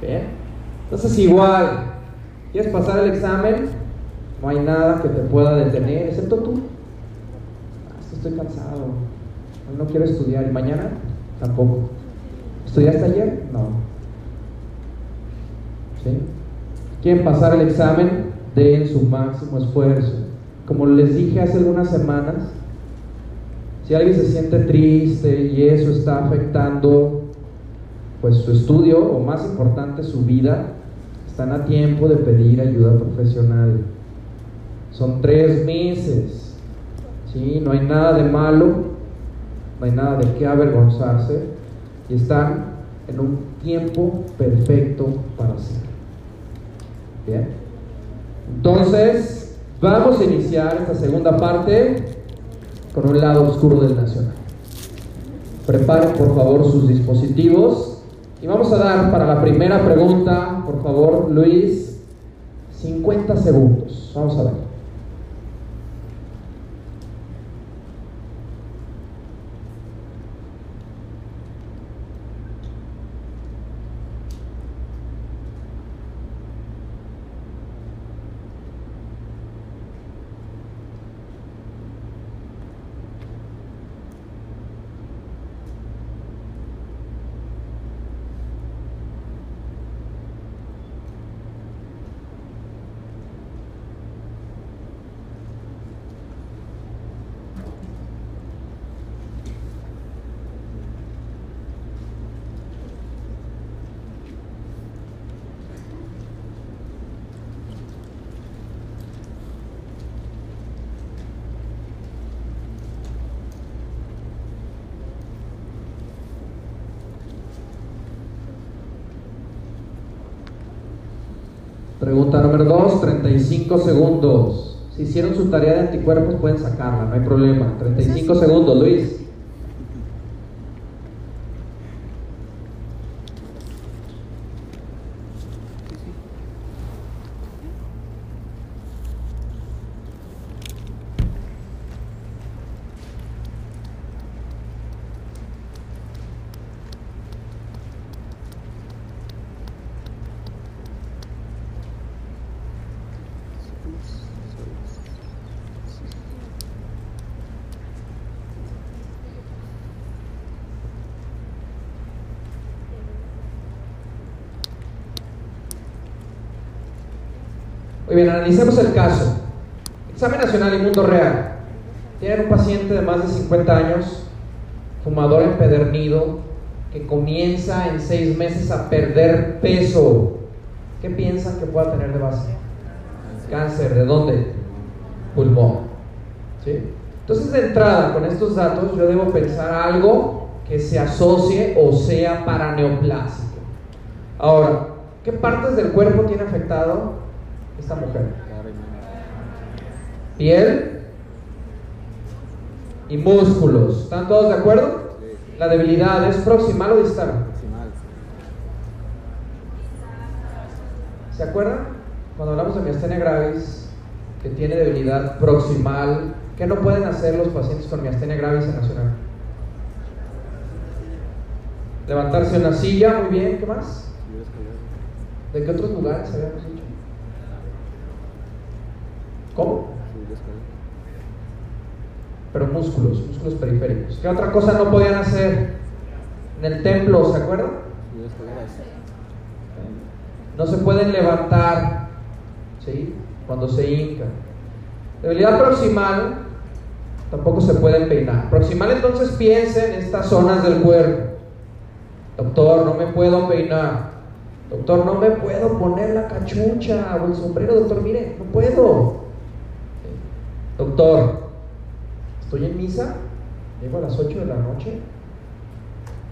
Bien. Entonces igual, ¿quieres pasar el examen? No hay nada que te pueda detener, excepto tú. Ah, estoy cansado, no quiero estudiar. ¿Y mañana? Tampoco. ¿Estudiaste ayer? No. ¿Sí? ¿Quieren pasar el examen? Den su máximo esfuerzo. Como les dije hace algunas semanas, si alguien se siente triste y eso está afectando pues su estudio o más importante su vida, están a tiempo de pedir ayuda profesional. Son tres meses, ¿sí? no hay nada de malo, no hay nada de qué avergonzarse y están en un tiempo perfecto para hacerlo. Bien, entonces vamos a iniciar esta segunda parte con un lado oscuro del nacional. Preparen por favor sus dispositivos y vamos a dar para la primera pregunta, por favor, Luis, 50 segundos. Vamos a ver. Pregunta número 2, 35 segundos. Si hicieron su tarea de anticuerpos pueden sacarla, no hay problema. 35 segundos, Luis. Muy bien, analicemos el caso. Examen nacional y mundo real. Tienen un paciente de más de 50 años, fumador empedernido, que comienza en seis meses a perder peso. ¿Qué piensan que pueda tener de base? Cáncer, ¿de dónde? Pulmón. ¿Sí? Entonces, de entrada, con estos datos, yo debo pensar algo que se asocie o sea paraneoplásico. Ahora, ¿qué partes del cuerpo tiene afectado esta mujer? Piel y músculos. ¿Están todos de acuerdo? La debilidad es proximal o distal. ¿Se acuerdan? Cuando hablamos de miastenia gravis, que tiene debilidad proximal, ¿qué no pueden hacer los pacientes con miastenia gravis en nacional? Levantarse una silla, muy bien, ¿qué más? ¿De qué otros lugares habíamos dicho? ¿Cómo? Pero músculos, músculos periféricos. ¿Qué otra cosa no podían hacer en el templo, ¿se acuerdan? No se pueden levantar, ¿sí? Cuando se hincan. Debilidad proximal, tampoco se pueden peinar. Proximal entonces piensen en estas zonas del cuerpo. Doctor, no me puedo peinar. Doctor, no me puedo poner la cachucha o el sombrero. Doctor, mire, no puedo. Doctor, estoy en misa, llego a las 8 de la noche,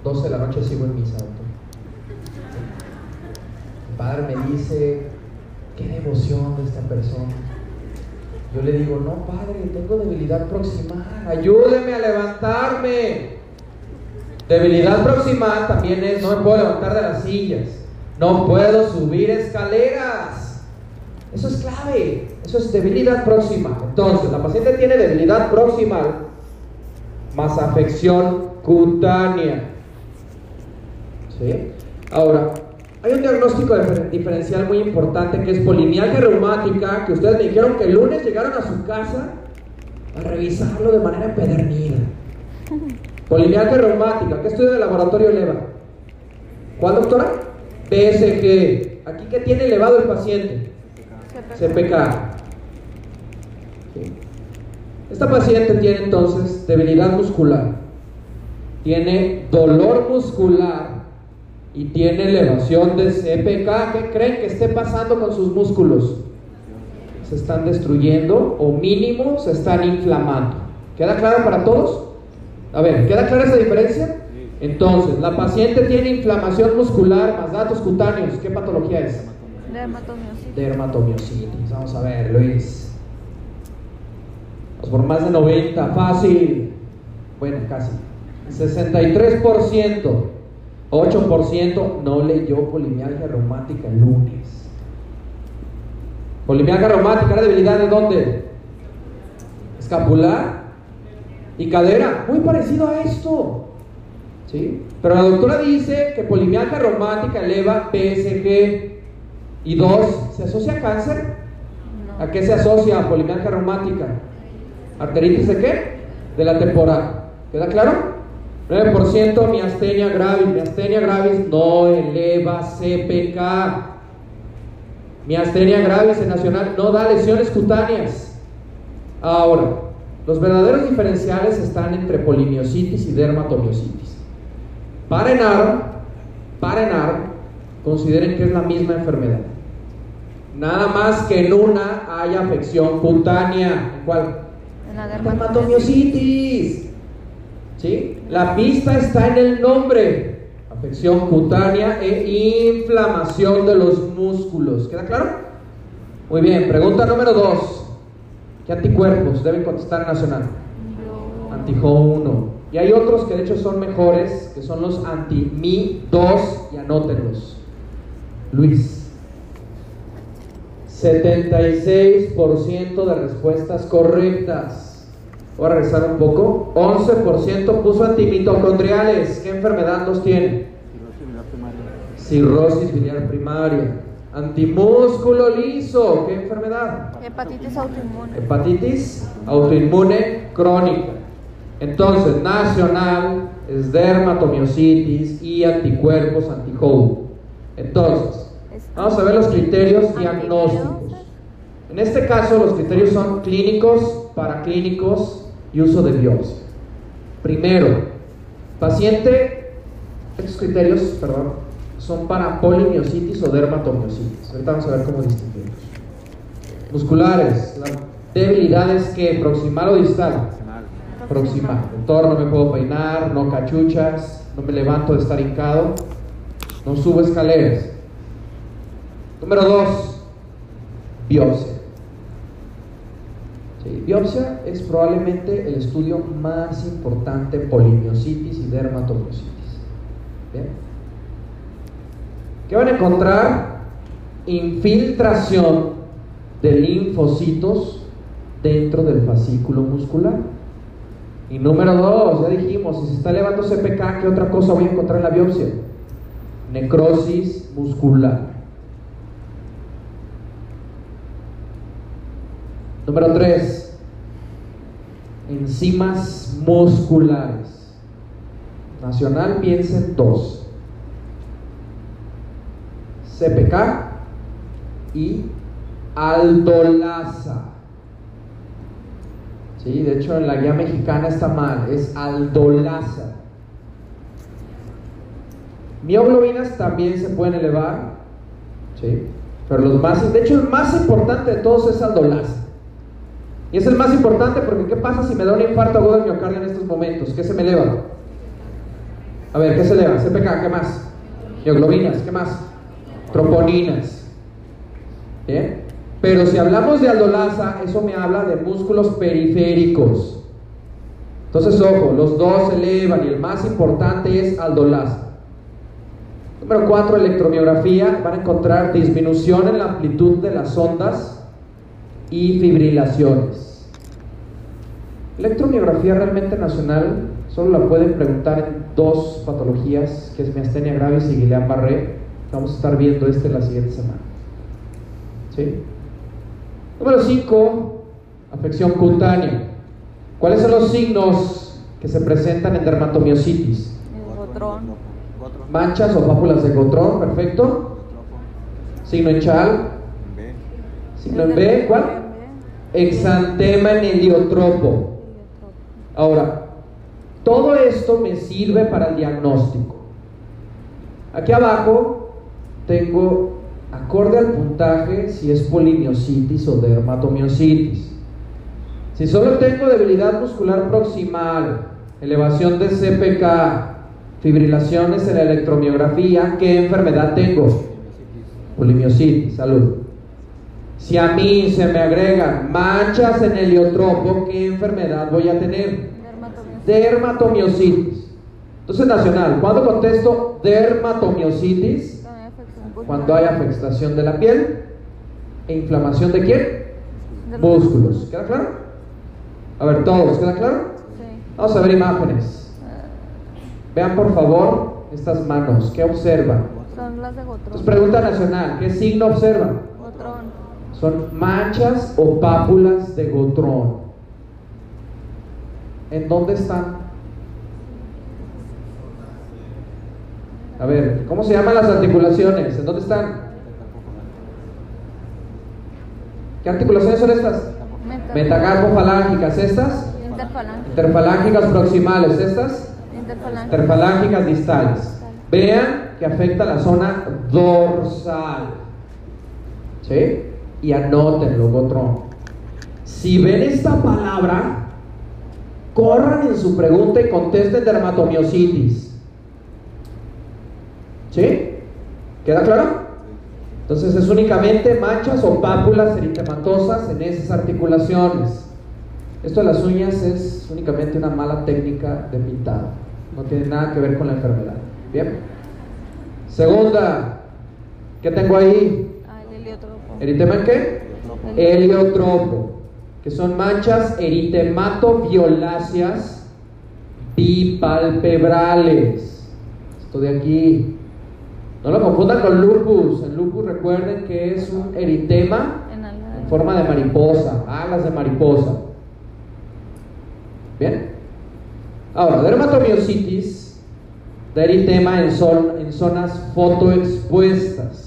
12 de la noche sigo en misa, doctor. El padre me dice, qué devoción de esta persona. Yo le digo, no, padre, tengo debilidad proximal, ayúdeme a levantarme. Debilidad proximal también es, no me puedo levantar de las sillas, no puedo subir escaleras. Eso es clave, eso es debilidad próxima. Entonces, la paciente tiene debilidad proximal más afección cutánea. ¿Sí? Ahora, Hay un diagnóstico diferencial muy importante que es polimialgia reumática, que ustedes me dijeron que el lunes llegaron a su casa a revisarlo de manera empedernida. Polimialgia reumática, ¿qué estudio de laboratorio eleva? ¿Cuál doctora? PSG. ¿Aquí qué tiene elevado el paciente? CPK. Esta paciente tiene entonces debilidad muscular, tiene dolor muscular y tiene elevación de CPK. ¿Qué creen que esté pasando con sus músculos? Se están destruyendo o mínimo se están inflamando. ¿Queda claro para todos? A ver, ¿queda clara esa diferencia? Entonces, la paciente tiene inflamación muscular más datos cutáneos. ¿Qué patología es? Dermatomiositis. Dermatomiositis. Vamos a ver, Luis. Vamos por más de 90, fácil. Bueno, casi. 63%, 8% no leyó polimialgia reumática el lunes. Polimialgia reumática, ¿la debilidad de dónde? Escapular y cadera. Muy parecido a esto. ¿Sí? Pero la doctora dice que polimialgia reumática eleva PSG y dos, ¿se asocia a cáncer? ¿A qué se asocia polimialgia reumática? ¿Arteritis de qué? De la temporal. ¿Queda claro? 9% miastenia gravis. Miastenia gravis no eleva CPK. Miastenia gravis en nacional no da lesiones cutáneas. Ahora, los verdaderos diferenciales están entre polimiositis y dermatomiositis. Para ENAR, para ENAR, consideren que es la misma enfermedad. Nada más que en una hay afección cutánea. ¿Cuál? En la dermatomiositis. ¿Sí? La pista está en el nombre. Afección cutánea e inflamación de los músculos. ¿Queda claro? Muy bien, pregunta número dos. ¿Qué anticuerpos deben contestar nacional? Antijo 1. Y hay otros que de hecho son mejores, que son los anti-Mi2 y anótenlos. Luis. 76% de respuestas correctas. Voy a regresar un poco. 11% puso antimitocondriales. ¿Qué enfermedad los tiene? Cirrosis biliar primaria. Antimúsculo liso. ¿Qué enfermedad? Hepatitis autoinmune. Hepatitis autoinmune crónica. Entonces, nacional es dermatomiositis y anticuerpos anti Entonces, vamos a ver los criterios diagnósticos. En este caso, los criterios son clínicos, paraclínicos y uso de biopsia. Primero, paciente, estos criterios, perdón, son para polimiositis o dermatomiositis. Ahorita vamos a ver cómo distinguirlos. Musculares, la debilidad es que proximal o distal. Proximal. Doctor, no me puedo peinar, no cachuchas, no me levanto de estar hincado, no subo escaleras. Número dos, biopsia. Biopsia es probablemente el estudio más importante en polimiositis y dermatomiositis. ¿Bien? ¿Qué van a encontrar? Infiltración de linfocitos dentro del fascículo muscular. Y número dos, ya dijimos, si se está elevando CPK, ¿qué otra cosa voy a encontrar en la biopsia? Necrosis muscular. Número tres, enzimas musculares. Nacional piensen dos. CPK y aldolasa. Sí, de hecho en la guía mexicana está mal, es aldolasa. Mioglobinas también se pueden elevar, ¿sí? pero los más, de hecho el más importante de todos es aldolasa. Y es el más importante porque ¿qué pasa si me da un infarto agudo de miocardio en estos momentos? ¿Qué se me eleva? A ver, ¿qué se eleva? CPK, ¿qué más? Mioglobinas, ¿qué más? Troponinas. ¿Bien? Pero si hablamos de aldolasa, eso me habla de músculos periféricos. Entonces, ojo, los dos se elevan y el más importante es aldolasa. Número 4, electromiografía. Van a encontrar disminución en la amplitud de las ondas y fibrilaciones. Electromiografía realmente nacional solo la pueden preguntar en dos patologías, que es miastenia gravis y Guillain-Barré. Vamos a estar viendo este la siguiente semana. ¿Sí? Número 5, afección cutánea. ¿Cuáles son los signos que se presentan en dermatomiositis? Manchas o pápulas de gotrón, perfecto. Signo en en B, ¿cuál? Exantema en heliotropo. Ahora, todo esto me sirve para el diagnóstico. Aquí abajo tengo, acorde al puntaje, si es polimiositis o dermatomiositis. Si solo tengo debilidad muscular proximal, elevación de CPK, fibrilaciones en la electromiografía, ¿qué enfermedad tengo? Polimiositis, salud. Si a mí se me agregan manchas en el heliotropo, ¿qué enfermedad voy a tener? Dermatomiositis. Dermatomiositis. Entonces, nacional, ¿cuándo contesto dermatomiositis? Cuando hay afectación de la piel e inflamación de quién? Músculos. ¿Queda claro? A ver, todos, ¿queda claro? Sí. Vamos a ver imágenes. Vean por favor estas manos. ¿Qué observan? Son las de Entonces, pregunta nacional. ¿Qué signo observan? Gotrón. Son manchas o pápulas de gotrón. ¿En dónde están? A ver, ¿cómo se llaman las articulaciones? ¿En dónde están? ¿Qué articulaciones son estas? Meta- Metacarpofalángicas, ¿estas? Interfalángicas. Interfalángicas proximales, ¿estas? Interfalángicas. Interfalángicas distales. Vean que afecta la zona dorsal. ¿Sí? Y anótenlo, Gotrón. Si ven esta palabra, corran en su pregunta y contesten dermatomiositis. ¿Sí? ¿Queda claro? Entonces es únicamente manchas o pápulas eritematosas en esas articulaciones. Esto de las uñas es únicamente una mala técnica de pintado. No tiene nada que ver con la enfermedad. Bien. Segunda, ¿qué tengo ahí? ¿Eritema en qué? Heliotropo, que son manchas eritematoviolaceas bipalpebrales. Esto de aquí. No lo confundan con lupus. El lupus recuerden que es un eritema En forma de mariposa, alas de mariposa. Bien. Ahora, dermatomiositis da eritema en, zon- en zonas fotoexpuestas.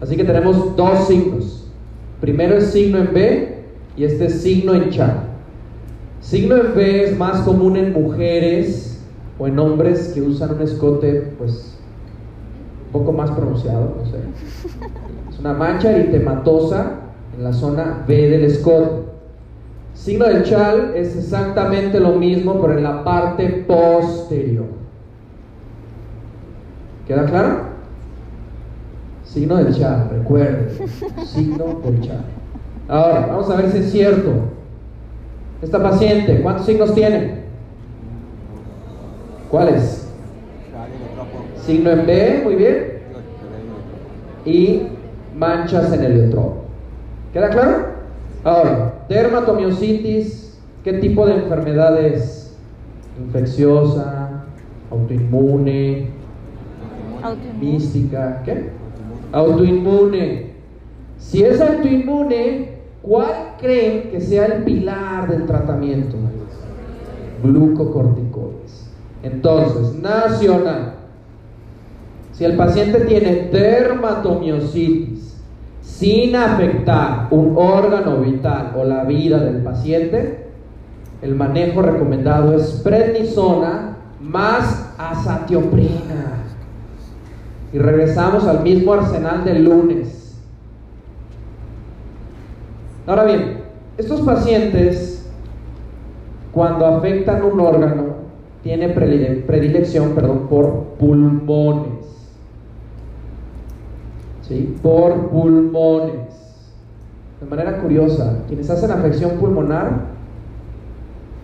Así que tenemos dos signos. Primero es signo en B y este es signo en Cha. Signo en B es más común en mujeres o en hombres que usan un escote, pues, un poco más pronunciado, no sé. Es una mancha eritematosa en la zona B del escote. Signo del chal es exactamente lo mismo, pero en la parte posterior. ¿Queda claro? Signo del chal, recuerden. Signo del chal. Ahora, vamos a ver si es cierto. Esta paciente, ¿cuántos signos tiene? ¿Cuáles? Signo en B, muy bien. Y manchas en el heliotropo. ¿Queda claro? Ahora, dermatomiositis, ¿qué tipo de enfermedad es? Infecciosa, autoinmune, Autoinmune. mística, ¿qué? Autoinmune. Si es autoinmune, ¿cuál creen que sea el pilar del tratamiento? Glucocorticoides. Entonces, nacional. Si el paciente tiene dermatomiositis sin afectar un órgano vital o la vida del paciente, el manejo recomendado es prednisona más azatioprina. Y regresamos al mismo arsenal del lunes. Ahora bien, estos pacientes, cuando afectan un órgano, tienen predile- predilección perdón, por pulmones. ¿Sí? Por pulmones. De manera curiosa, quienes hacen afección pulmonar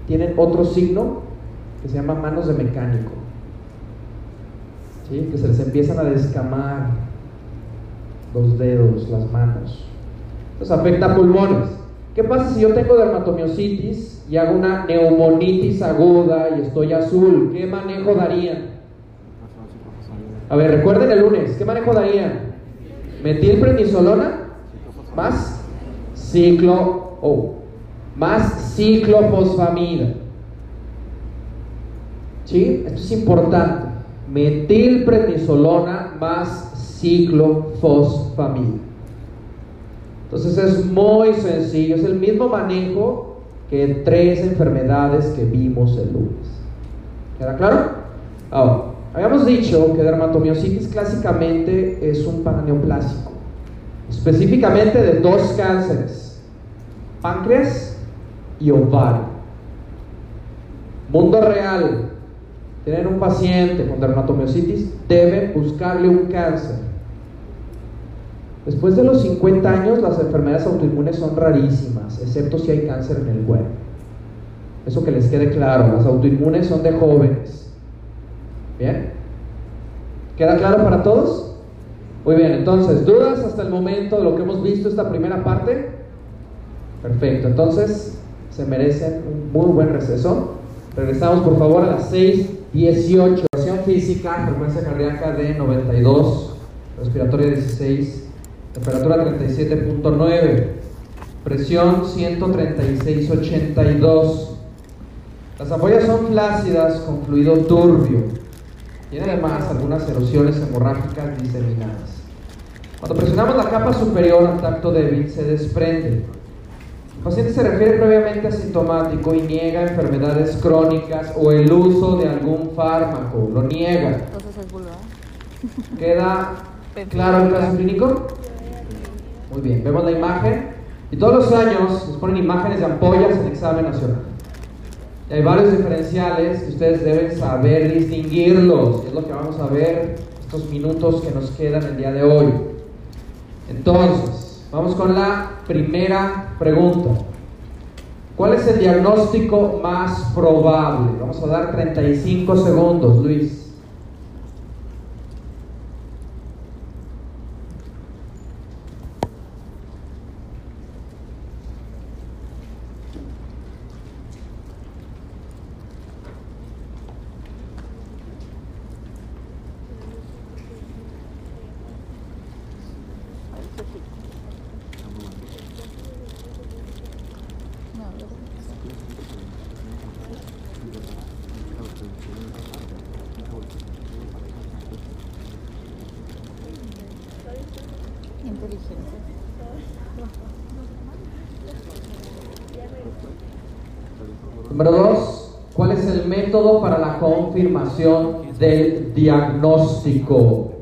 tienen otro signo que se llama manos de mecánico. Que se les empiezan a descamar los dedos, las manos. Entonces afecta pulmones. ¿Qué pasa si yo tengo dermatomiositis y hago una neumonitis aguda y estoy azul? ¿Qué manejo darían? A ver, recuerden el lunes, ¿qué manejo darían? Metilprednisolona más ciclo, oh, más ciclofosfamida. ¿Sí? Esto es importante. Metilprednisolona más ciclofosfamida. Entonces es muy sencillo, es el mismo manejo que tres enfermedades que vimos el lunes. ¿Queda claro? Ahora, habíamos dicho que dermatomiositis clásicamente es un paraneoplásico, específicamente de dos cánceres, páncreas y ovario. Mundo real, tienen un paciente con dermatomiositis, deben buscarle un cáncer. Después de los 50 años, las enfermedades autoinmunes son rarísimas, excepto si hay cáncer en el huevo. Eso que les quede claro, las autoinmunes son de jóvenes. ¿Bien? ¿Queda claro para todos? Muy bien, entonces, ¿dudas hasta el momento de lo que hemos visto esta primera parte? Perfecto, entonces se merecen un muy buen receso. Regresamos por favor a las 6 18. Presión física, frecuencia cardíaca de 92, respiratoria 16, temperatura 37.9, presión 136.82. Las ampollas son flácidas con fluido turbio. Tiene además algunas erosiones hemorrágicas diseminadas. Cuando presionamos la capa superior al tacto débil se desprende. Paciente se refiere previamente asintomático y niega enfermedades crónicas o el uso de algún fármaco, lo niega. Entonces es vulva. ¿Queda claro el caso clínico? Muy bien, vemos la imagen y todos los años nos ponen imágenes de ampollas en examen nacional. Y hay varios diferenciales que ustedes deben saber distinguirlos, es lo que vamos a ver estos minutos que nos quedan el día de hoy. Entonces, Vamos con la primera pregunta. ¿Cuál es el diagnóstico más probable? Vamos a dar 35 segundos, Luis. No, yo- Inteligencia. Número dos, ¿cuál es el método para la del diagnóstico?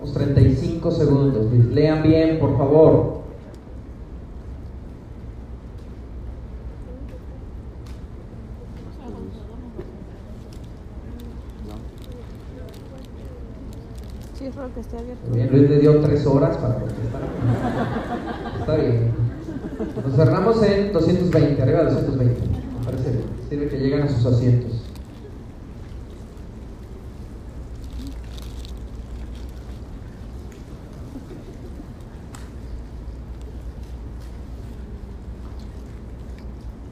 Los 35 segundos. Lean bien, por favor. Sí, que esté abierto. Bien, Luis le dio tres horas para contestar. Está bien. Nos cerramos en 220, arriba de 220. Me parece bien. Sirve que llegan a sus asientos.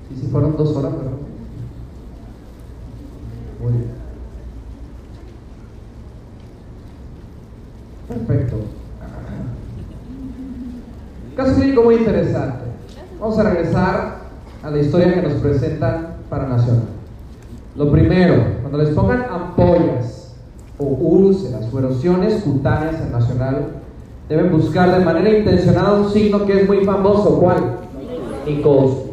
Sí, sí, fueron dos horas, ¿verdad? Muy bien. Perfecto. Caso clínico muy interesante. Vamos a regresar a la historia que nos presentan para Nacional. Lo primero, cuando les pongan ampollas o úlceras o erosiones cutáneas en Nacional, deben buscar de manera intencionada un signo que es muy famoso. ¿Cuál? Nikolsky.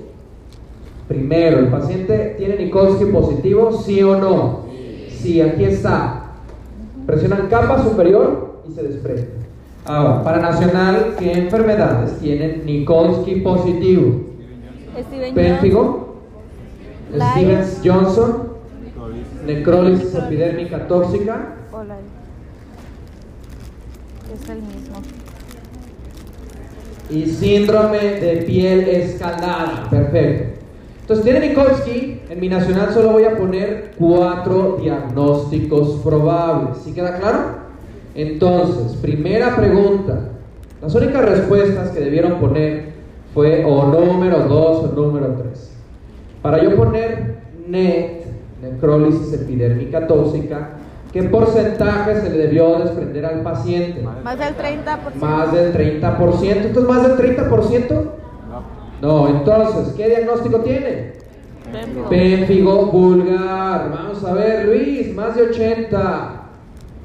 Primero, ¿el paciente tiene Nikolsky positivo? ¿Sí o no? Sí, aquí está. Presionan capa superior y se desprende. Ahora, para Nacional, ¿qué enfermedades tienen Nikolsky positivo? Steven. Stevens Johnson, necrólisis epidérmica tóxica, Hola. Es el mismo. y síndrome de piel escalada. Perfecto. Entonces, tiene Nikolsky, en mi nacional solo voy a poner cuatro diagnósticos probables. ¿Sí queda claro? Entonces, primera pregunta. Las únicas respuestas que debieron poner fue o número 2 o número 3. Para yo poner NET, necrólisis epidérmica tóxica, ¿qué porcentaje se le debió desprender al paciente? Más del 30%. Más del 30%. ¿Esto es más del 30%? No, entonces, ¿qué diagnóstico tiene? Pénfigo. Vulgar. Vamos a ver, Luis, más de 80.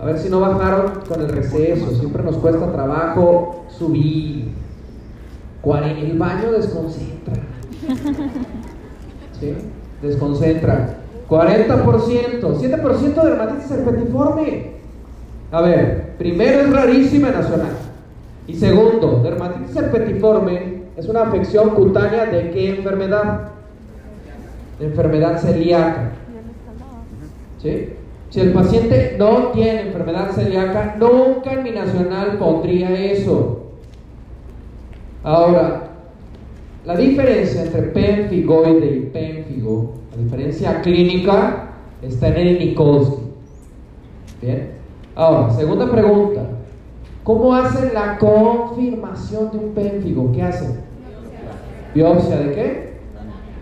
A ver si no bajaron con el receso. Siempre nos cuesta trabajo subir. El baño desconcentra. ¿Sí? Desconcentra. 40%. 7% de dermatitis herpetiforme. A ver, primero es rarísima nacional. Y segundo, dermatitis herpetiforme es una afección cutánea de qué enfermedad? De enfermedad celíaca. ¿Sí? Si el paciente no tiene enfermedad celíaca, nunca en mi nacional pondría eso. Ahora, la diferencia entre pemfigoide y pénfigo, la diferencia clínica, está en el Nikolsky. Bien. Ahora, segunda pregunta. ¿Cómo hacen la confirmación de un pénfigo? ¿Qué hacen? ¿Biopsia de qué?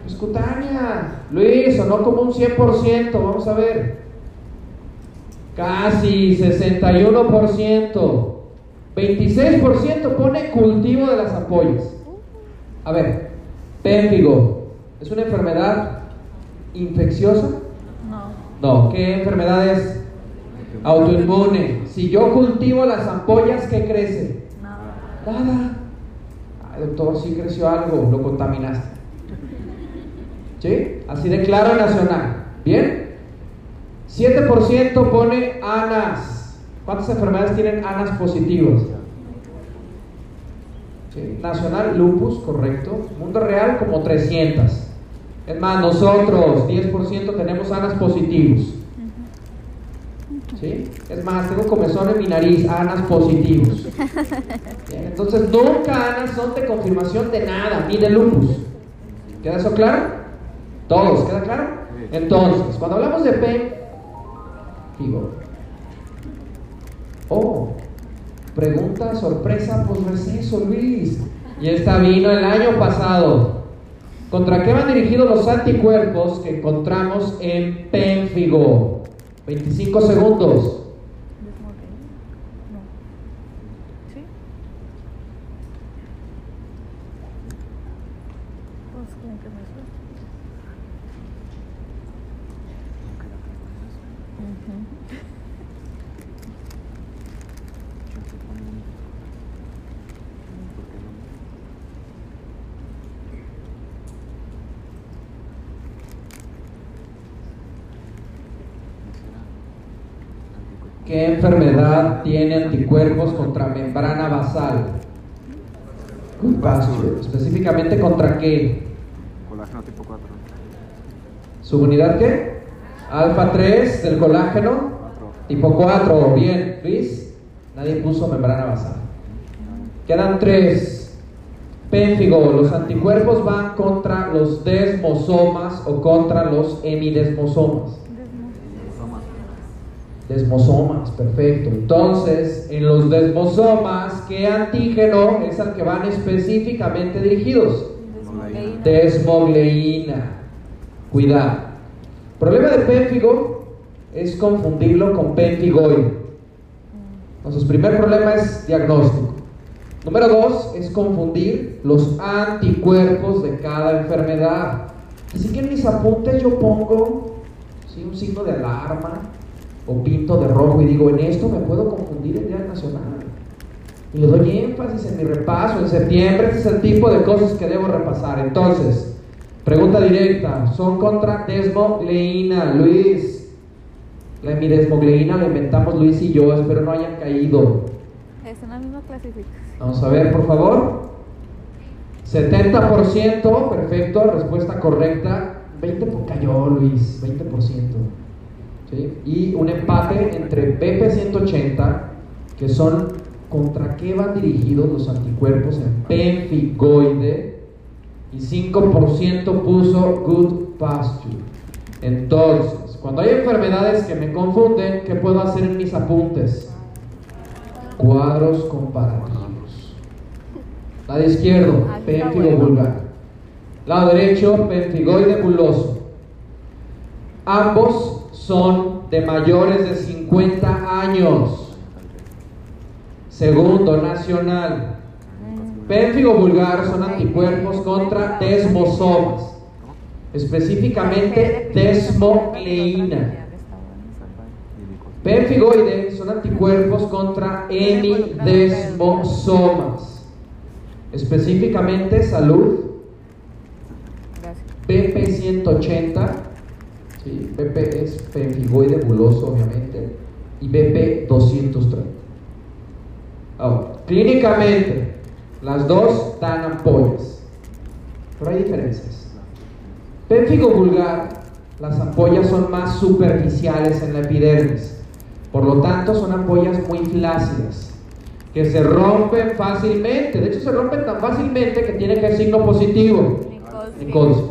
Pues cutánea. Luis, o no como un 100%, vamos a ver. Casi 61%. 26% pone cultivo de las ampollas. A ver, pénfigo, ¿es una enfermedad infecciosa? No. No, ¿qué enfermedad es? Autoinmune. Si yo cultivo las ampollas, ¿qué crece? No. Nada. Doctor, sí creció algo, lo contaminaste. ¿Sí? Así de claro nacional. ¿Bien? 7% pone ANAS. ¿Cuántas enfermedades tienen ANAS positivas? ¿Sí? Nacional, lupus, correcto. Mundo real, como 300. Es más, nosotros, 10% tenemos ANAS positivos. Es más, tengo comezón en mi nariz, ANAS positivos. Entonces, nunca ANAS son de confirmación de nada, ni de lupus. ¿Queda eso claro? Todos, ¿queda claro? Entonces, cuando hablamos de PEN, digo, oh, pregunta sorpresa por receso, Luis. Y esta vino el año pasado. ¿Contra qué van dirigidos los anticuerpos que encontramos en pénfigo? 25 segundos. Desmoqué. No. ¿Sí? Pues con que me suelte. Ujú. ¿Qué enfermedad tiene anticuerpos contra membrana basal? Pasture. Específicamente contra qué? Colágeno tipo 4. ¿Subunidad qué? Alfa 3 del colágeno. 4. Tipo 4. Bien, Luis. Nadie puso membrana basal. Quedan tres. Pénfigo, los anticuerpos van contra los desmosomas o contra los hemidesmosomas. Desmosomas, perfecto. Entonces, en los desmosomas, ¿qué antígeno es al que van específicamente dirigidos? Desmogleína. Cuidado. Problema de pénfigo es confundirlo con pénfigoide. Entonces, primer problema es diagnóstico. Número dos es confundir los anticuerpos de cada enfermedad. Así que en mis apuntes yo pongo ¿sí? un signo de alarma o pinto de rojo y digo, en esto me puedo confundir el Día Nacional. Y le doy énfasis en mi repaso en septiembre, ese es el tipo de cosas que debo repasar. Entonces, pregunta directa, son contra desmogleína, Luis. La hemidesmogleína la inventamos Luis y yo, espero no hayan caído. Es en la misma clasificación. Vamos a ver, por favor. 70%, perfecto, respuesta correcta. 20 por cayó, Luis, 20%. ¿Sí? Y un empate entre PP180, que son contra qué van dirigidos los anticuerpos en penfigoide, y 5% puso good pasture. Entonces, cuando hay enfermedades que me confunden, ¿qué puedo hacer en mis apuntes? Cuadros comparativos. Lado izquierdo, Ah, pénfigo bueno. vulgar. Lado derecho, penfigoide buloso. Ambos son de mayores de 50 años. Segundo, nacional. Pénfigo vulgar son anticuerpos contra desmosomas, específicamente desmocleína. Pénfigoide son anticuerpos contra hemidesmosomas, específicamente salud BP180, ¿sí? BP es penfigoide buloso obviamente, y BP230. Ahora, clínicamente, las dos dan ampollas, pero hay diferencias. Pénfigo vulgar, las ampollas son más superficiales en la epidermis, por lo tanto son ampollas muy flácidas, que se rompen fácilmente, de hecho se rompen tan fácilmente que tiene que ser signo positivo. Nicolsi.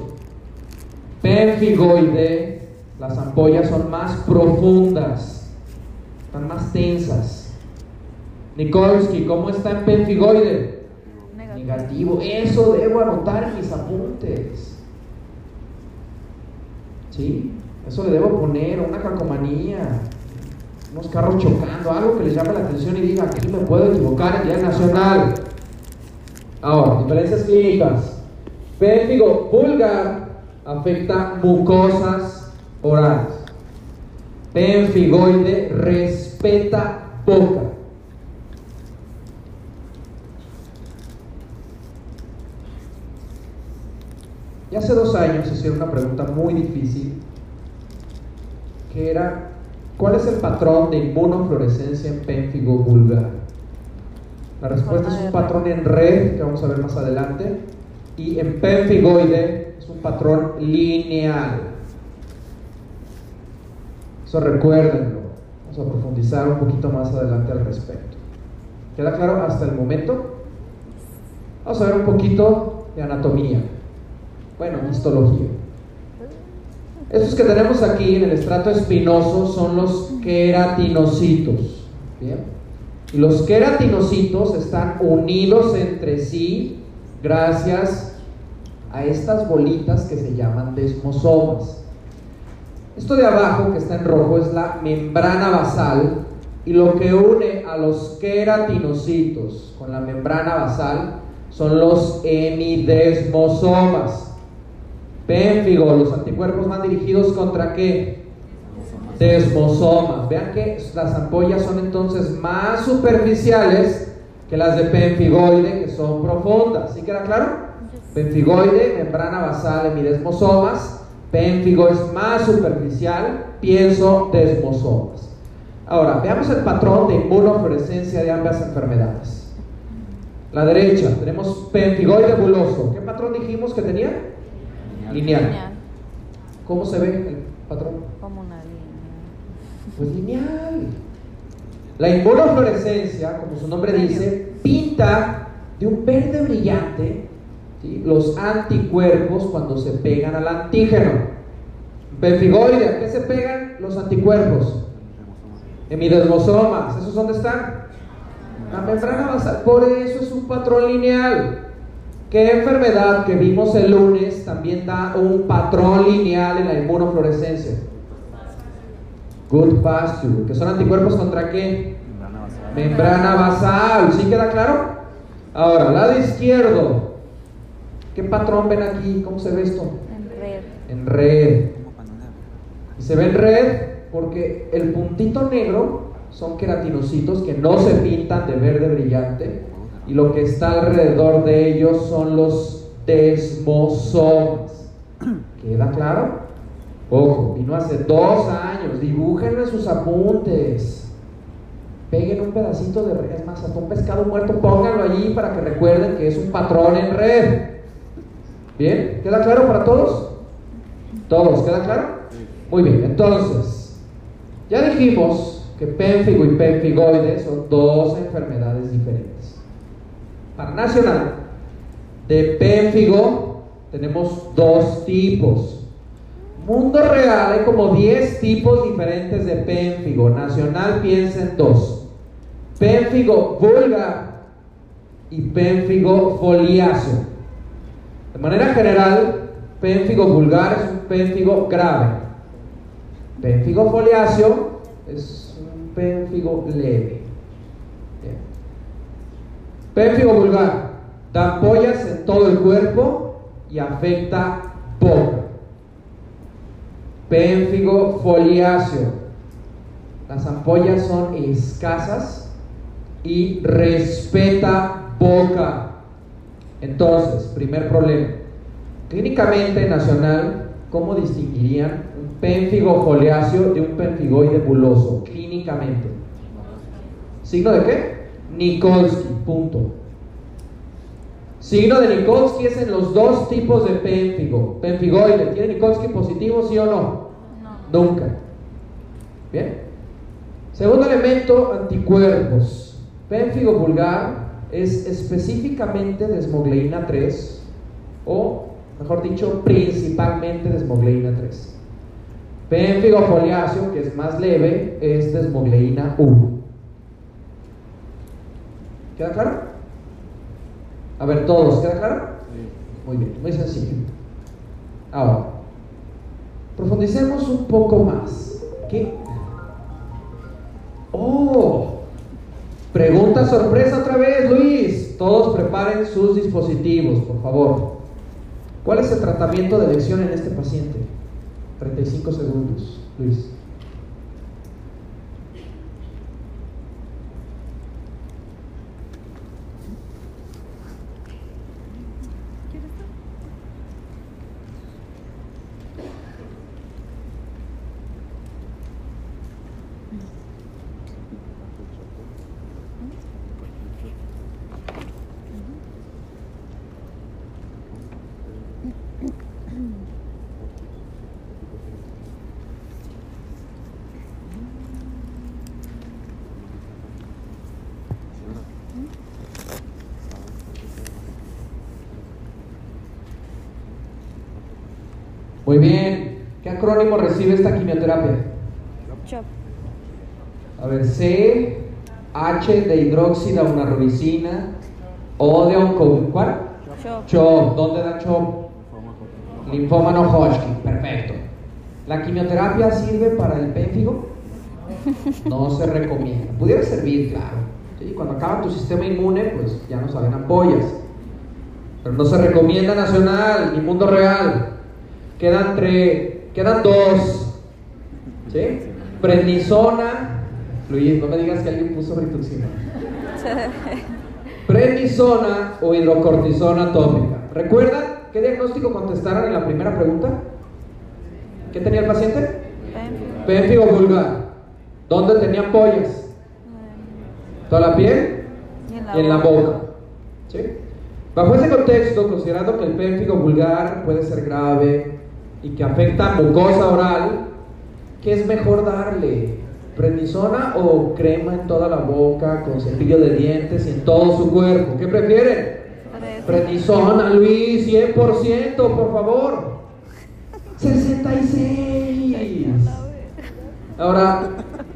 Pénfigoide, las ampollas son más profundas, están más tensas. Nikolsky, ¿cómo está en pénfigoide? Negativo. Eso debo anotar en mis apuntes. ¿Sí? Eso le debo poner una calcomanía, unos carros chocando, algo que les llame la atención y diga, aquí me puedo equivocar en día nacional. Ahora, diferencias clínicas. Pénfigo vulgar afecta mucosas orales. Penfigoide respeta boca. Y hace dos años hicieron una pregunta muy difícil, que era, ¿cuál es el patrón de inmunofluorescencia en pénfigo vulgar? La respuesta es un patrón en red, que vamos a ver más adelante, y en pénfigoide es un patrón lineal. Eso recuérdenlo. Vamos a profundizar un poquito más adelante al respecto. ¿Queda claro hasta el momento? Vamos a ver un poquito de anatomía. Bueno, histología. Estos que tenemos aquí en el estrato espinoso son los queratinocitos. ¿bien? Y los queratinocitos están unidos entre sí gracias a estas bolitas que se llaman desmosomas. Esto de abajo que está en rojo es la membrana basal y lo que une a los queratinocitos con la membrana basal son los hemidesmosomas. Pénfigo, los anticuerpos van dirigidos contra qué? Desmosomas. Vean que las ampollas son entonces más superficiales que las de pénfigoide, que son profundas. ¿Sí queda claro? Pénfigoide, membrana basal, hemidesmosomas. Pénfigo es más superficial, pienso desmosomas. Ahora, veamos el patrón de inmunofluorescencia de ambas enfermedades. La derecha, tenemos pénfigoide buloso. ¿Qué patrón dijimos que tenía? Lineal. Lineal. ¿Cómo se ve el patrón? Como una línea. Pues lineal. La inmunofluorescencia, como su nombre dice, pinta de un verde brillante los anticuerpos cuando se pegan al antígeno. Pénfigoide, ¿a qué se pegan los anticuerpos? Hemidesmosomas. ¿Esos dónde están? La membrana basal. Por eso es un patrón lineal. ¿Qué enfermedad que vimos el lunes también da un patrón lineal en la inmunofluorescencia? Good pasture, que son anticuerpos contra qué? Membrana basal, ¿sí queda claro? Ahora, lado izquierdo, ¿qué patrón ven aquí? ¿Cómo se ve esto? En red. En red. Y se ve en red porque el puntito negro son queratinocitos que no se pintan de verde brillante y lo que está alrededor de ellos son los desmosomas. ¿Queda claro? Ojo, vino hace dos años, dibújenlo en sus apuntes. Peguen un pedacito de red, es más, hasta un pescado muerto, pónganlo allí para que recuerden que es un patrón en red. ¿Bien? ¿Queda claro para todos? ¿Todos? ¿Queda claro? Muy bien, entonces, ya dijimos que pénfigo y pénfigoide son dos enfermedades diferentes. Para nacional, de pénfigo tenemos dos tipos. Mundo real hay como 10 tipos diferentes de pénfigo. Nacional piensa en dos. Pénfigo vulgar y pénfigo foliáceo. De manera general, pénfigo vulgar es un pénfigo grave. Pénfigo foliáceo es un pénfigo leve. Pénfigo vulgar, da ampollas en todo el cuerpo y afecta boca. Pénfigo foliáceo, las ampollas son escasas y respeta boca. Entonces, primer problema. Clínicamente nacional, ¿cómo distinguirían un pénfigo foliáceo de un pénfigoide buloso? Clínicamente. ¿Signo de qué? Nikolsky, punto. Signo de Nikolsky es en los dos tipos de pénfigo. Pénfigoide, ¿tiene Nikolsky positivo, sí o no? No. Nunca. Bien. Segundo elemento, anticuerpos. Pénfigo vulgar es específicamente desmogleína 3 o, mejor dicho, principalmente desmogleína 3. Pénfigo foliáceo, que es más leve, es desmogleína 1. ¿Queda claro? A ver, todos, ¿queda claro? Muy bien, muy sencillo. Ahora, profundicemos un poco más. ¿Qué? Oh, pregunta sorpresa otra vez, Luis. Todos preparen sus dispositivos, por favor. ¿Cuál es el tratamiento de elección en este paciente? 35 segundos, Luis. Muy bien. ¿Qué acrónimo recibe esta quimioterapia? Chop. A ver, C, H de hidróxida una rubicina, O de onco... ¿Cuál? Chop. CHOP. ¿Dónde da CHOP? Linfoma no Hodgkin. Perfecto. ¿La quimioterapia sirve para el pénfigo? No se recomienda. Pudiera servir, claro. ¿sí? Cuando acaba tu sistema inmune, pues ya no salen ampollas. Pero no se recomienda nacional ni mundo real. Quedan tres, quedan dos. ¿Sí? Prednisona. Luis, no me digas que alguien puso rituximab. Prednisona o hidrocortisona tópica. ¿Recuerdan qué diagnóstico contestaron en la primera pregunta? ¿Qué tenía el paciente? Pénfigo vulgar. ¿Dónde tenía ampollas? ¿Toda la piel? Y en y en la boca. ¿Sí? Bajo ese contexto, considerando que el pénfigo vulgar puede ser grave y que afecta mucosa oral, ¿qué es mejor darle? ¿Prednisona o crema en toda la boca, con cepillo de dientes y en todo su cuerpo? ¿Qué prefieren? Prednisona, Luis, 100%, por favor. 66. Ahora,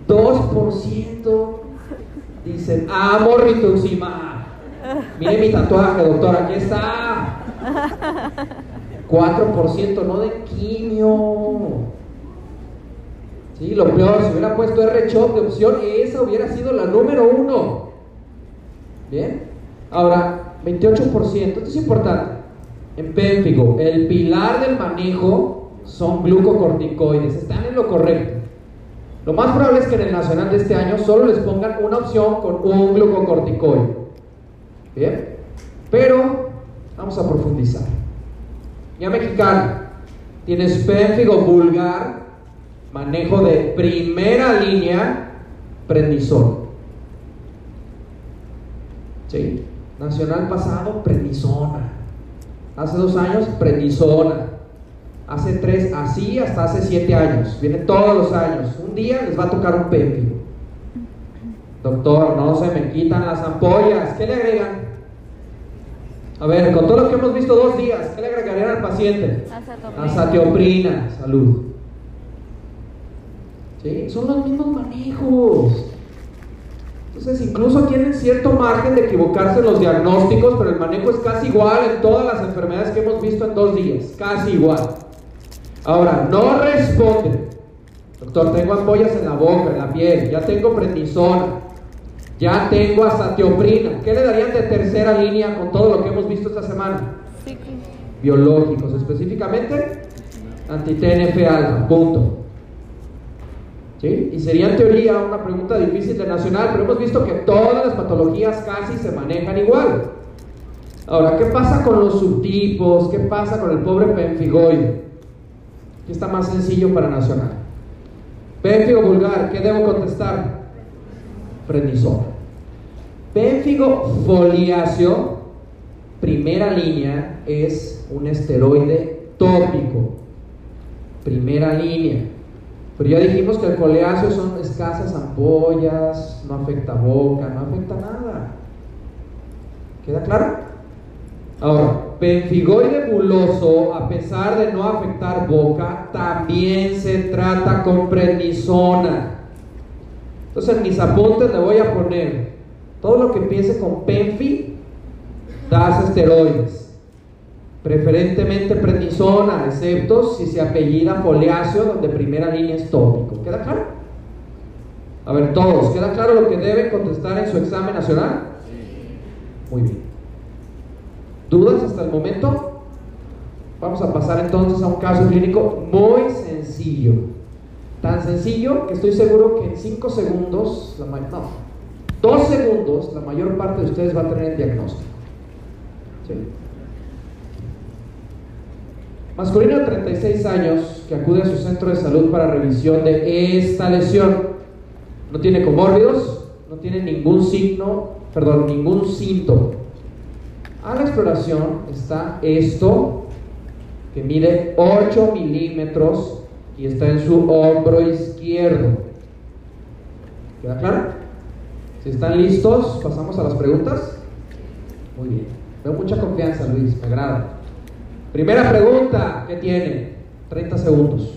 2% dicen, amo rituximab. Mire mi tatuaje, doctor, aquí está. 4% no de quimio. Sí, lo peor, si hubiera puesto R-CHOP de opción, esa hubiera sido la número uno. Bien. Ahora, 28%, esto es importante. En pénfigo, el pilar del manejo son glucocorticoides, están en lo correcto. Lo más probable es que en el nacional de este año solo les pongan una opción con un glucocorticoide. Bien, pero vamos a profundizar. Ya mexicano, tienes pénfigo vulgar, manejo de primera línea, prednisona. ¿Sí? Nacional pasado, prednisona. Hace dos años, prednisona. Hace tres, así hasta hace siete años. Viene todos los años. Un día les va a tocar un pénfigo. Doctor, no se me quitan las ampollas. ¿Qué le agregan? A ver, con todo lo que hemos visto dos días, ¿qué le agregarían al paciente? Azatioprina, salud. ¿Sí? Son los mismos manejos. Entonces, incluso tienen cierto margen de equivocarse en los diagnósticos, pero el manejo es casi igual en todas las enfermedades que hemos visto en dos días. Casi igual. Ahora, no responden Doctor, tengo ampollas en la boca, en la piel, ya tengo prednisona, ya tengo hasta teoprina. ¿Qué le darían de tercera línea con todo lo que hemos visto esta semana? Biológicos, específicamente anti-TNF-alfa, punto. ¿Sí? Y sería en teoría una pregunta difícil de nacional, pero hemos visto que todas las patologías casi se manejan igual. Ahora, ¿qué pasa con los subtipos? ¿Qué pasa con el pobre penfigoide? ¿Qué está más sencillo para nacional? Pénfigo vulgar, ¿qué debo contestar? Prednisona. Pénfigo foliáceo, primera línea, es un esteroide tópico. Primera línea. Pero ya dijimos que el foliáceo son escasas ampollas, no afecta boca, no afecta nada. ¿Queda claro? Ahora, penfigoide buloso, a pesar de no afectar boca, también se trata con prednisona. Entonces en mis apuntes le voy a poner todo lo que empiece con penfi, das esteroides. Preferentemente prednisona, excepto si se apellida foliáceo, donde primera línea es tópico. ¿Queda claro? A ver, todos, ¿queda claro lo que deben contestar en su examen nacional? Muy bien. ¿Dudas hasta el momento? Vamos a pasar entonces a un caso clínico muy sencillo. Tan sencillo que estoy seguro que en 5 segundos, la no, 2 segundos, la mayor parte de ustedes va a tener el diagnóstico. ¿Sí? Masculino de 36 años que acude a su centro de salud para revisión de esta lesión. No tiene comórbidos, no tiene ningún signo, perdón, ningún síntoma a la exploración está esto que mide 8 milímetros y está en su hombro izquierdo. ¿Queda claro? Si están listos, pasamos a las preguntas. Muy bien. Veo mucha confianza, Luis, me agrada. Primera pregunta, ¿qué tiene? 30 segundos.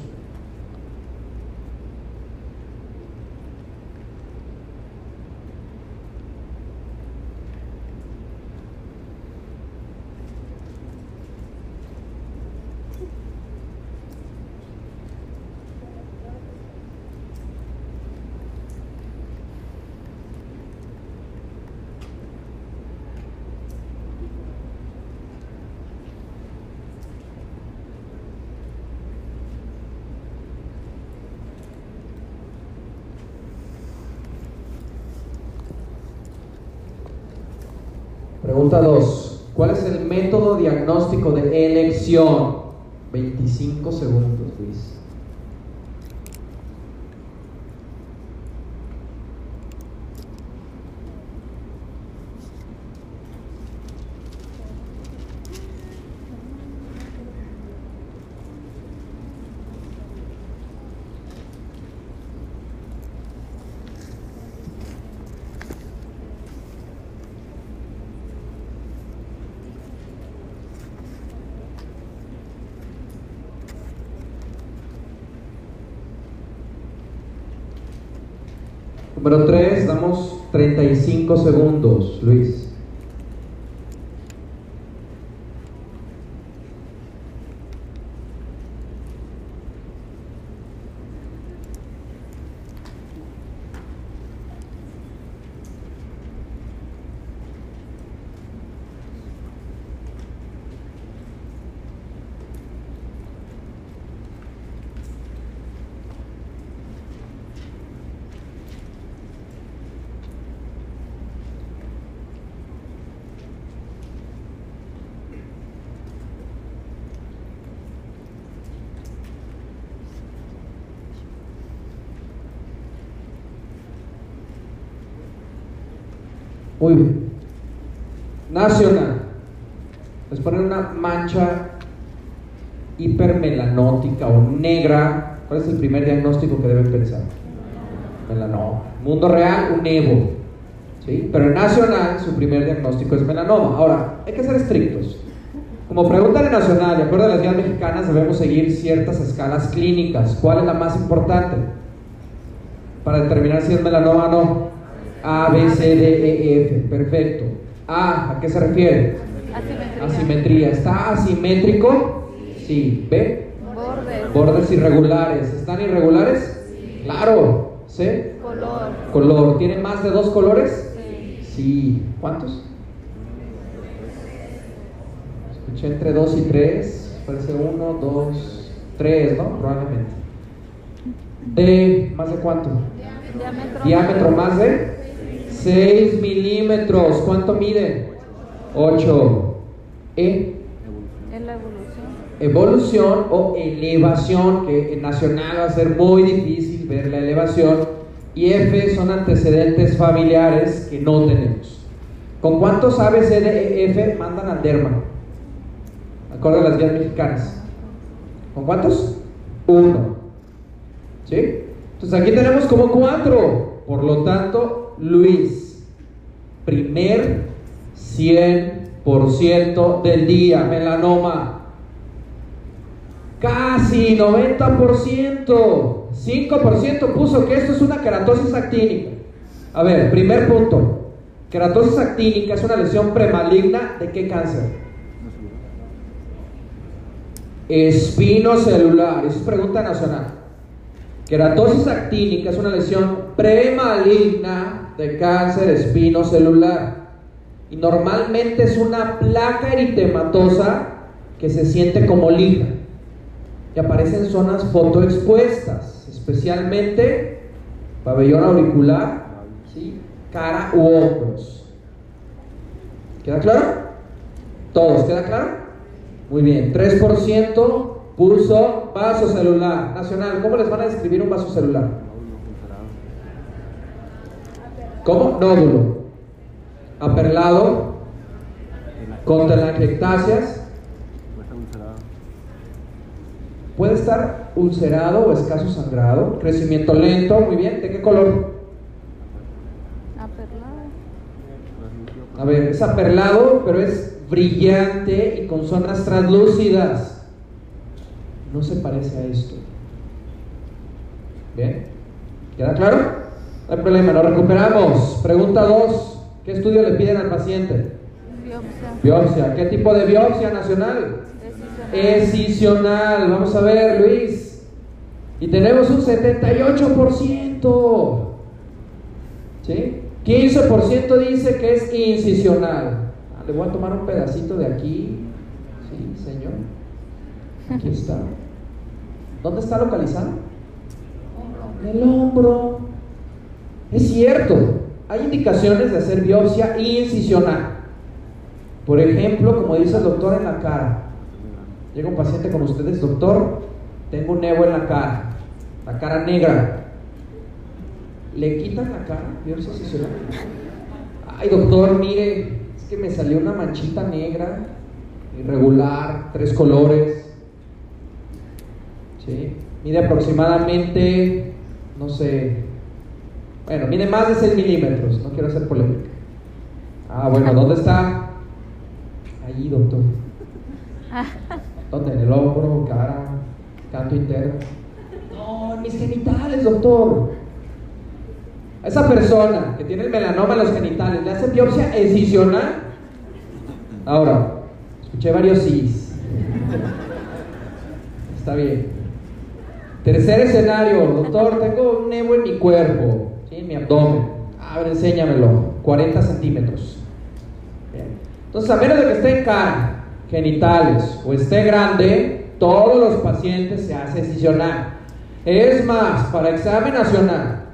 Pregunta 2. ¿Cuál es el método diagnóstico de elección? 25 segundos, Luis. Número 3, damos 35 segundos, Luis. Muy bien. Nacional. Les ponen una mancha hipermelanótica o negra. ¿Cuál es el primer diagnóstico que deben pensar? Melanoma. Mundo real, un Evo. ¿Sí? Pero en nacional, su primer diagnóstico es melanoma. Ahora, hay que ser estrictos. Como pregunta en nacional, de acuerdo a las guías mexicanas, debemos seguir ciertas escalas clínicas. ¿Cuál es la más importante? Para determinar si es melanoma o no. A, B, C, D, E, F. Perfecto. A, ¿a qué se refiere? Asimetría. Asimetría. ¿Está asimétrico? Sí. ¿B? Bordes. Irregulares. ¿Están irregulares? Claro. ¿C? Color. Color. ¿Tiene más de dos colores? Sí. Sí. ¿Cuántos? Escuché entre dos y tres. Parece uno, dos, tres, ¿no? Probablemente. D, ¿más de cuánto? Diámetro. Diámetro más de 6 milímetros. ¿Cuánto mide? 8. E, evolución. o elevación, que en nacional va a ser muy difícil ver la elevación. Y F son antecedentes familiares que no tenemos. ¿Con cuántos A, B, C, D, E, F mandan al derma? Acorde las guías mexicanas. ¿Con cuántos? Uno. ¿Sí? Entonces aquí tenemos como cuatro. Por lo tanto, Luis, primer 100% del día, melanoma. Casi 90%. 5% puso que esto es una queratosis actínica. A ver, primer punto. Queratosis actínica es una lesión premaligna de qué cáncer? Espinocelular. Esa es pregunta nacional. Queratosis actínica es una lesión premaligna de cáncer espinocelular. Y normalmente es una placa eritematosa que se siente como lija. Y aparece en zonas fotoexpuestas, especialmente pabellón auricular, cara u hombros. ¿Queda claro? ¿Todos? ¿Queda claro? Muy bien. 3% puso vaso celular. Nacional, ¿cómo les van a describir un vaso celular? ¿Cómo? Nódulo. Aperlado. Con telangiectasias. Puede estar ulcerado o escaso sangrado. Crecimiento lento. Muy bien. ¿De qué color? Aperlado. A ver, es aperlado, pero es brillante y con zonas translúcidas. No se parece a esto. ¿Bien? ¿Queda claro? No hay problema, lo recuperamos. Pregunta 2. ¿Qué estudio le piden al paciente? Biopsia. Biopsia. ¿Qué tipo de biopsia nacional? Decisional. Vamos a ver, Luis. Y tenemos un 78%. ¿Sí? 15% dice que es incisional. Ah, le voy a tomar un pedacito de aquí. Sí, señor. Aquí está. ¿Dónde está localizado? El hombro. Es cierto. Hay indicaciones de hacer biopsia incisional. Por ejemplo, como dice el doctor en la cara. Llega un paciente con ustedes, doctor, tengo un nevo en la cara, la cara negra. ¿Le quitan la cara? ¿Biopsia incisional? Ay, doctor, mire, es que me salió una manchita negra, irregular, tres colores. ¿Sí? Mide aproximadamente, no sé, bueno, mide más de 6 milímetros, no quiero hacer polémica. Ah, bueno, ¿dónde está? Allí, doctor. ¿Dónde? En el hombro, cara, canto interno. No, en mis genitales, doctor. A esa persona que tiene el melanoma en los genitales, ¿le hacen biopsia excisional? Ahora, escuché varios sís. Está bien. Tercer escenario, doctor, tengo un nevo en mi cuerpo, en mi abdomen. A ver, enséñamelo. 40 centímetros. Bien. Entonces, a menos de que esté en cara, genitales o esté grande, todos los pacientes se hace excisional. Es más, para examen nacional,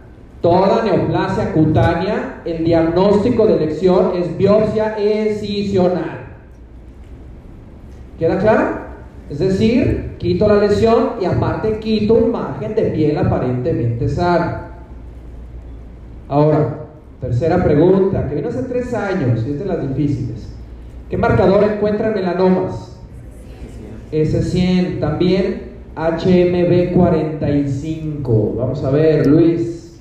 toda neoplasia cutánea, el diagnóstico de elección es biopsia excisional. ¿Queda claro? Es decir, quito la lesión y aparte quito un margen de piel aparentemente sano. Ahora, tercera pregunta, que vino hace tres años y es de las difíciles. ¿Qué marcador encuentra en melanomas? S100, también HMB45. Vamos a ver, Luis.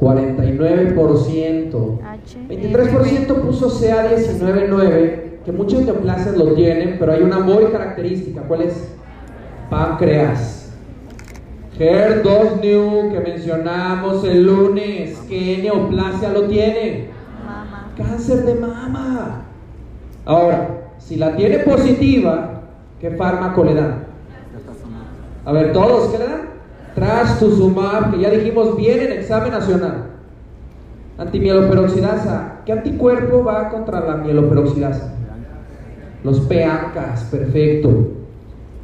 49%. H. 23% puso CA199, que muchos neoplasias lo tienen, pero hay una muy característica. ¿Cuál es? Páncreas. HER2 New que mencionamos el lunes. ¿Qué neoplasia lo tiene? Cáncer de mama. Ahora, si la tiene positiva, ¿qué fármaco le dan? A ver, todos, ¿qué le dan? Trastuzumab, que ya dijimos bien en examen nacional. Antimieloperoxidasa. ¿Qué anticuerpo va contra la mieloperoxidasa? Los PACAS, perfecto.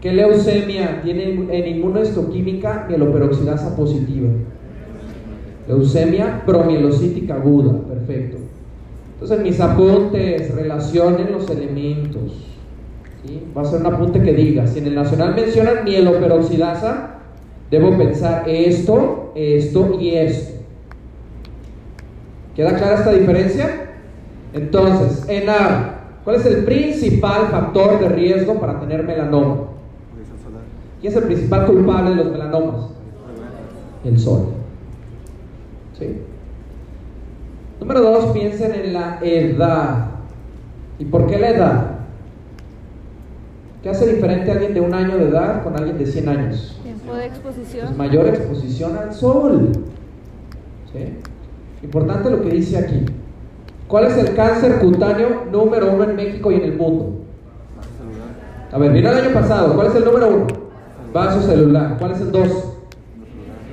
¿Qué leucemia tiene en inmunohistoquímica mieloperoxidasa positiva? Leucemia promielocítica aguda, perfecto. Entonces, mis apuntes relacionen los elementos. Va a ser un apunte que diga: si en el nacional mencionan mieloperoxidasa, debo pensar esto, esto y esto. ¿Queda clara esta diferencia? Entonces, ENAR, ¿cuál es el principal factor de riesgo para tener melanoma? ¿Quién es el principal culpable de los melanomas? El sol. ¿Sí? Número dos, piensen en la edad. ¿Y por qué la edad? ¿Qué hace diferente a alguien de un año de edad con alguien de 100 años? Tiempo de exposición. Pues mayor exposición al sol. ¿Sí? Importante lo que dice aquí. ¿Cuál es el cáncer cutáneo número uno en México y en el mundo? A ver, vino el año pasado. ¿Cuál es el número uno? Vaso celular. ¿Cuál es el dos?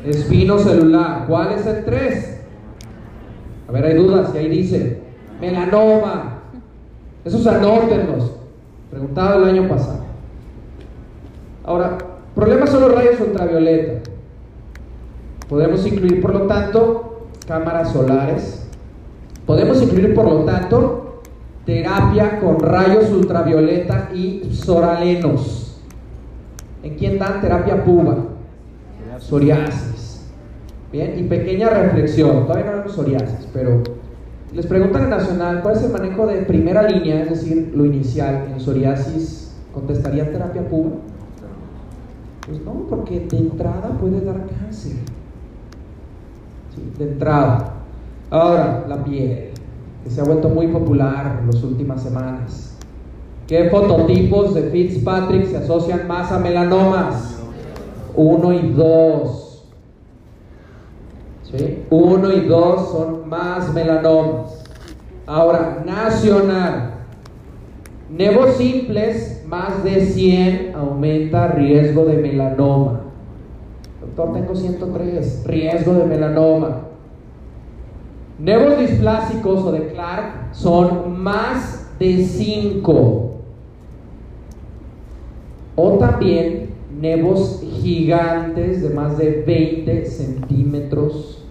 Espino celular. ¿Cuál es el tres? A ver, hay dudas y ahí dice melanoma. Esos anótenlos. Preguntado el año pasado. Ahora, problemas son los rayos ultravioleta. Podemos incluir, por lo tanto, cámaras solares. Podemos incluir, por lo tanto, terapia con rayos ultravioleta y soralenos. ¿En quién dan terapia puba? Psoriasis. Bien, y pequeña reflexión. Todavía no hablamos psoriasis, pero les preguntan en Nacional cuál es el manejo de primera línea, es decir, lo inicial en psoriasis. ¿Contestaría terapia puba? Pues no, porque de entrada puede dar cáncer. Sí, de entrada. Ahora, la piel, que se ha vuelto muy popular en las últimas semanas. ¿Qué fototipos de Fitzpatrick se asocian más a melanomas? Uno y dos. ¿Sí? Uno y dos son más melanomas. Ahora, nacional. Nevos simples, más de 100 aumenta riesgo de melanoma. Doctor, tengo 103, riesgo de melanoma. Nevos displásicos o de Clark son más de 5. O también nevos gigantes de más de 20 centímetros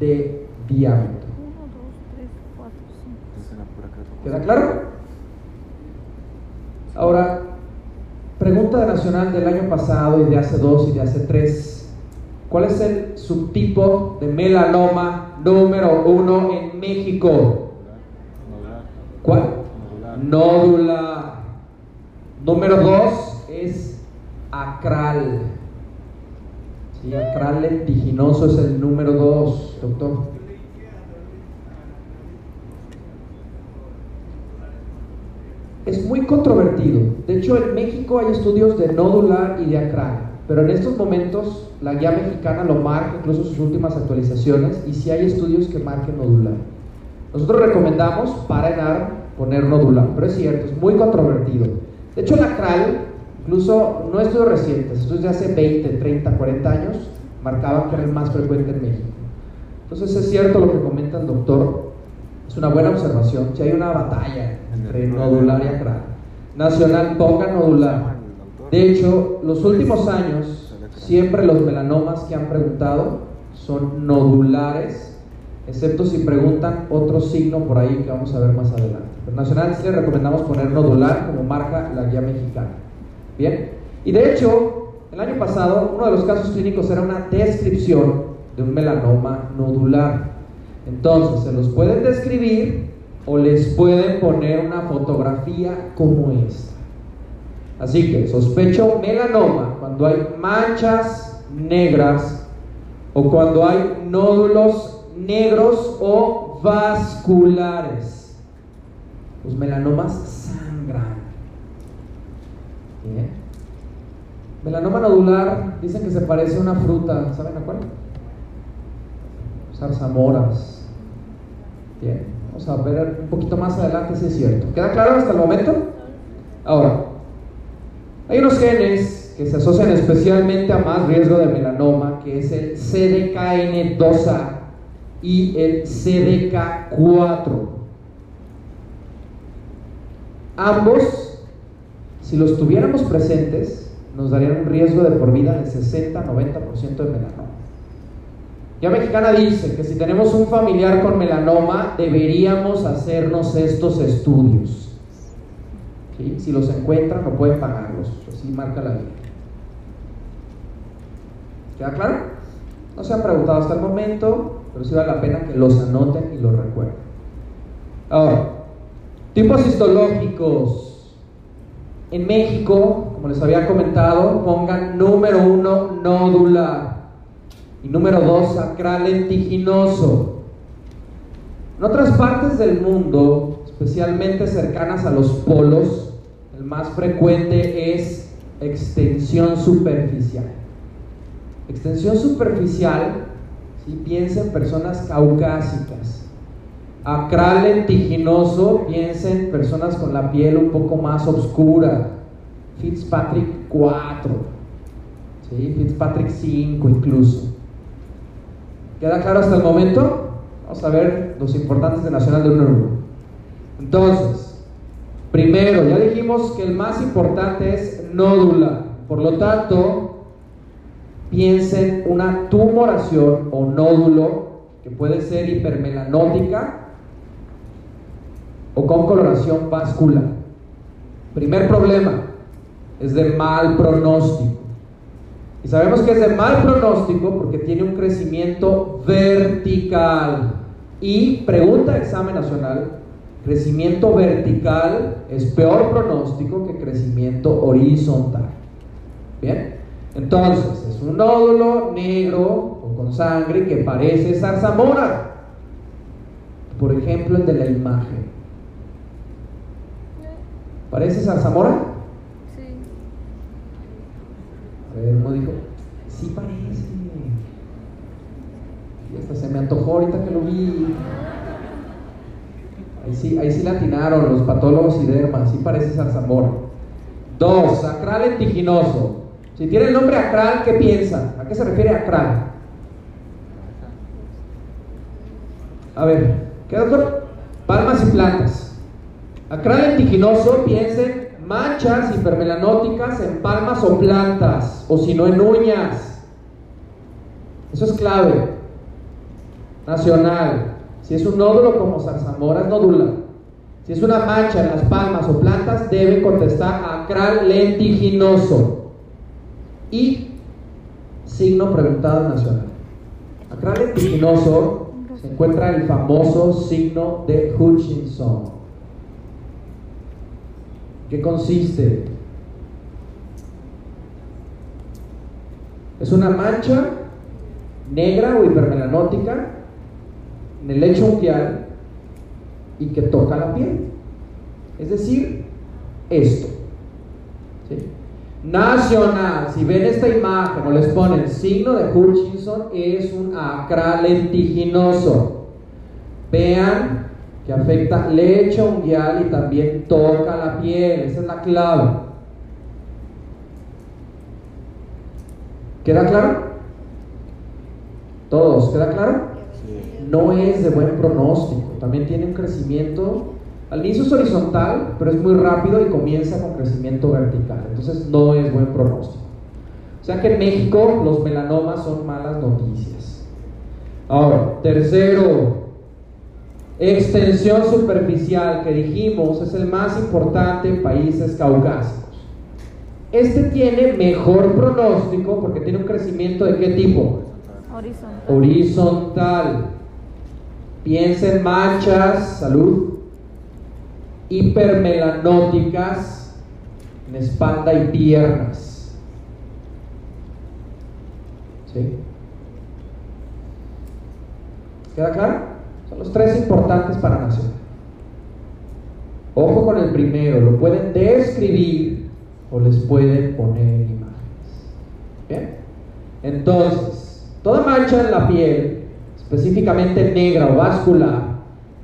de diámetro. Uno, dos, tres, cuatro, cinco. ¿Queda claro? Ahora, pregunta de nacional del año pasado y de hace dos y de hace tres. ¿Cuál es el subtipo de melanoma número uno en México? ¿Cuál? Nódula. Número dos es acral. Sí, acral lentiginoso es el número dos, doctor. es muy controvertido. De hecho, en México hay estudios de nodular y de acral, pero en estos momentos la guía mexicana lo marca, incluso sus últimas actualizaciones, y sí hay estudios que marquen nodular. Nosotros recomendamos para ENAR poner nodular, pero es cierto, es muy controvertido. De hecho, el acral, incluso no estudios recientes, estudios de hace 20, 30, 40 años, marcaban que era el más frecuente en México. Entonces es cierto lo que comenta el doctor, es una buena observación, si hay una batalla entre nodular y acral. Nacional, ponga nodular. De hecho, los últimos años, siempre los melanomas que han preguntado son nodulares, excepto si preguntan otro signo por ahí que vamos a ver más adelante. Pero Nacional sí le recomendamos poner nodular como marca la guía mexicana. Bien, y de hecho, el año pasado, uno de los casos clínicos era una descripción de un melanoma nodular. Entonces, se los pueden describir o les pueden poner una fotografía como esta. Así que sospecho melanoma cuando hay manchas negras o cuando hay nódulos negros o vasculares. Los melanomas sangran. Bien. Melanoma nodular, dicen que se parece a una fruta, ¿saben a cuál? Zarzamoras. Bien, vamos a ver un poquito más adelante si es cierto. ¿Queda claro hasta el momento? Ahora, hay unos genes que se asocian especialmente a más riesgo de melanoma, que es el CDKN2A y el CDK4. Ambos, si los tuviéramos presentes, nos darían un riesgo de por vida del 60-90% de melanoma. Ya Mexicana dice que si tenemos un familiar con melanoma, deberíamos hacernos estos estudios. Si los encuentran, no pueden pagarlos. Así marca la ley. ¿Queda claro? No se han preguntado hasta el momento, pero sí vale la pena que los anoten y los recuerden. Ahora, tipos histológicos. En México, como les había comentado, pongan número uno, nódula. Y número dos, sacral lentiginoso. En otras partes del mundo, especialmente cercanas a los polos, el más frecuente es extensión superficial. Extensión superficial, si piensa en personas caucásicas. Acral lentiginoso, piensa en personas con la piel un poco más oscura. Fitzpatrick 4, ¿sí? Fitzpatrick 5 incluso. ¿Queda claro hasta el momento? Vamos a ver los importantes de Nacional de Uno Entonces, primero, ya dijimos que el más importante es nódula. Por lo tanto, piensen una tumoración o nódulo que puede ser hipermelanótica o con coloración vascular. Primer problema, es de mal pronóstico. Y sabemos que es de mal pronóstico porque tiene un crecimiento vertical. Y pregunta examen nacional, crecimiento vertical es peor pronóstico que crecimiento horizontal. Bien, entonces es un nódulo negro o con sangre que parece zarzamora. Por ejemplo, el de la imagen. ¿Parece zarzamora? A ver, uno dijo, sí parece. Y hasta se me antojó ahorita que lo vi. Ahí sí, ahí sí latinaron los patólogos y dermas, sí parece zarzamora. Dos, sacral lentiginoso. Si tiene el nombre acral, ¿qué piensa? ¿A qué se refiere acral? A ver, ¿qué doctor? Palmas y plantas. Acral lentiginoso, piensen manchas hipermelanóticas en palmas o plantas, o si no en uñas. Eso es clave. Nacional. Si es un nódulo como zarzamora, es nodula. Si es una mancha en las palmas o plantas, debe contestar acral lentiginoso. Y signo preguntado nacional. Acral lentiginoso se encuentra el famoso signo de Hutchinson. ¿Qué consiste? Es una mancha negra o hipermelanótica en el lecho unguial y que toca la piel. Es decir, esto. Nacional, si ven esta imagen o les ponen signo de Hutchinson, es un acral lentiginoso. Vean que afecta lecho unguial y también toca la piel. Esa es la clave. ¿Queda claro? ¿Todos? ¿Queda claro? No es de buen pronóstico. También tiene un crecimiento. Al inicio es horizontal, pero es muy rápido y comienza con crecimiento vertical. Entonces no es buen pronóstico. O sea que en México los melanomas son malas noticias. Ahora, tercero, Extensión superficial que dijimos es el más importante en países caucásicos. Este tiene mejor pronóstico porque tiene un crecimiento de qué tipo? Horizontal. Horizontal. Piensa en manchas, salud, hipermelanóticas en espalda y piernas. ¿Sí? ¿Queda claro? Los tres importantes para Nacional. Ojo con el primero, lo pueden describir o les pueden poner imágenes. ¿Bien? Entonces, toda mancha en la piel, específicamente negra o vascular,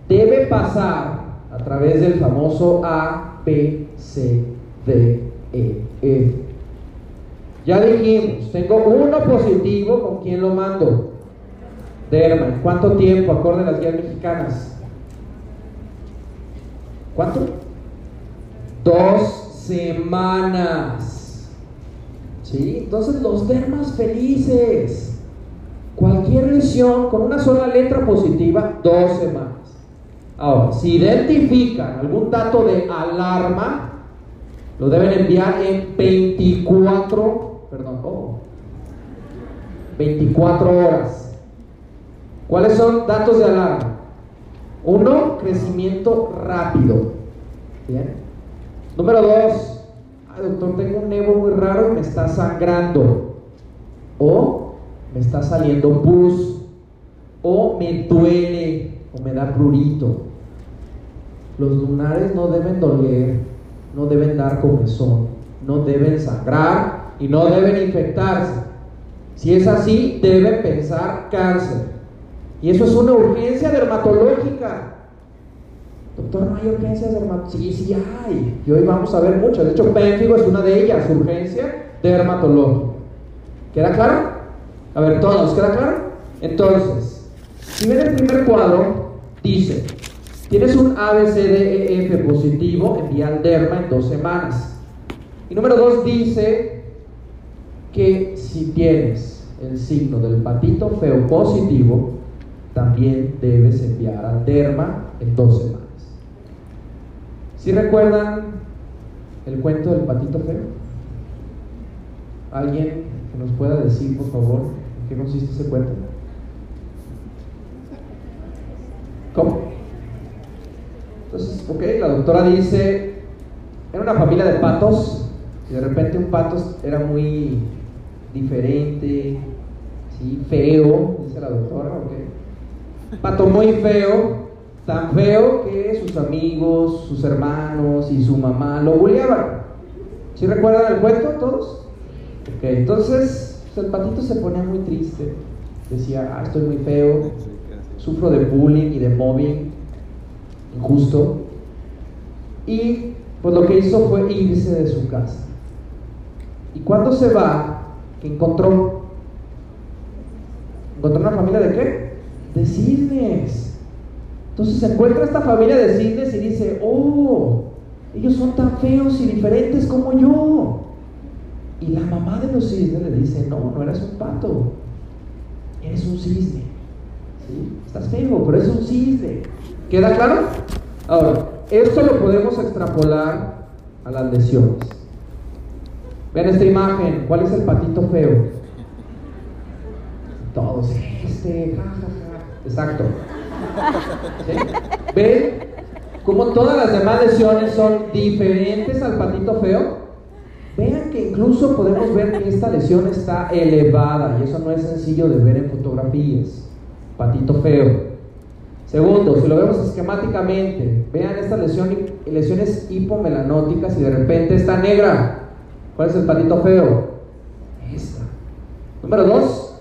debe pasar a través del famoso A, B, C, D, E, F. Ya dijimos, tengo uno positivo, ¿con quién lo mando? Derma. ¿Cuánto tiempo, acorde a las guías mexicanas? ¿Cuánto? Dos semanas. ¿Sí? Entonces los dermas felices. Cualquier lesión con una sola letra positiva, dos semanas. Ahora, si identifican algún dato de alarma, lo deben enviar en 24, perdón, 24 horas. ¿Cuáles son datos de alarma? Uno, crecimiento rápido. Bien. Número dos, doctor, tengo un nevo muy raro y me está sangrando. O me está saliendo pus. O me duele o me da prurito. Los lunares no deben doler no deben dar comezón, no deben sangrar y no deben infectarse. Si es así, deben pensar cáncer. Y eso es una urgencia dermatológica. Doctor, no hay urgencias dermatológicas. Sí, sí hay. Y hoy vamos a ver muchas. De hecho, pénfigo es una de ellas, urgencia dermatológica. ¿Queda claro? A ver, todos, ¿queda claro? Entonces, si ven el primer cuadro, dice, Tienes un ABCDEF positivo, envía al derma en dos semanas. Y número dos dice que si tienes el signo del patito feo positivo, también debes enviar al derma en dos semanas. ¿Si recuerdan el cuento del patito feo? ¿Alguien que nos pueda decir, por favor, en qué consiste ese cuento? ¿Cómo? Entonces, ok, la doctora dice, era una familia de patos, y de repente un pato era muy diferente, ¿sí? feo, dice la doctora, ok. Pato muy feo, tan feo que sus amigos, sus hermanos y su mamá lo bulleaban. ¿Sí recuerdan el cuento todos? Ok, entonces pues, el patito se ponía muy triste. Decía, ah, estoy muy feo, sufro de bullying y de mobbing injusto. Y pues lo que hizo fue irse de su casa. Y cuando se va, ¿qué encontró? ¿Encontró una familia de qué? De cisnes. Entonces se encuentra esta familia de cisnes y dice, oh, ellos son tan feos y diferentes como yo. Y la mamá de los cisnes le dice, no, no eres un pato, eres un cisne. Estás feo, pero es un cisne. ¿Queda claro? Ahora, esto lo podemos extrapolar a las lesiones. Vean esta imagen. ¿Cuál es el patito feo? Todos, este, Exacto. ¿Ven cómo todas las demás lesiones son diferentes al patito feo? Vean que incluso podemos ver que esta lesión está elevada y eso no es sencillo de ver en fotografías. Patito feo. Segundo, si lo vemos esquemáticamente, vean estas lesiones, lesiones hipomelanóticas y de repente está negra. ¿Cuál es el patito feo? Esta. Número dos,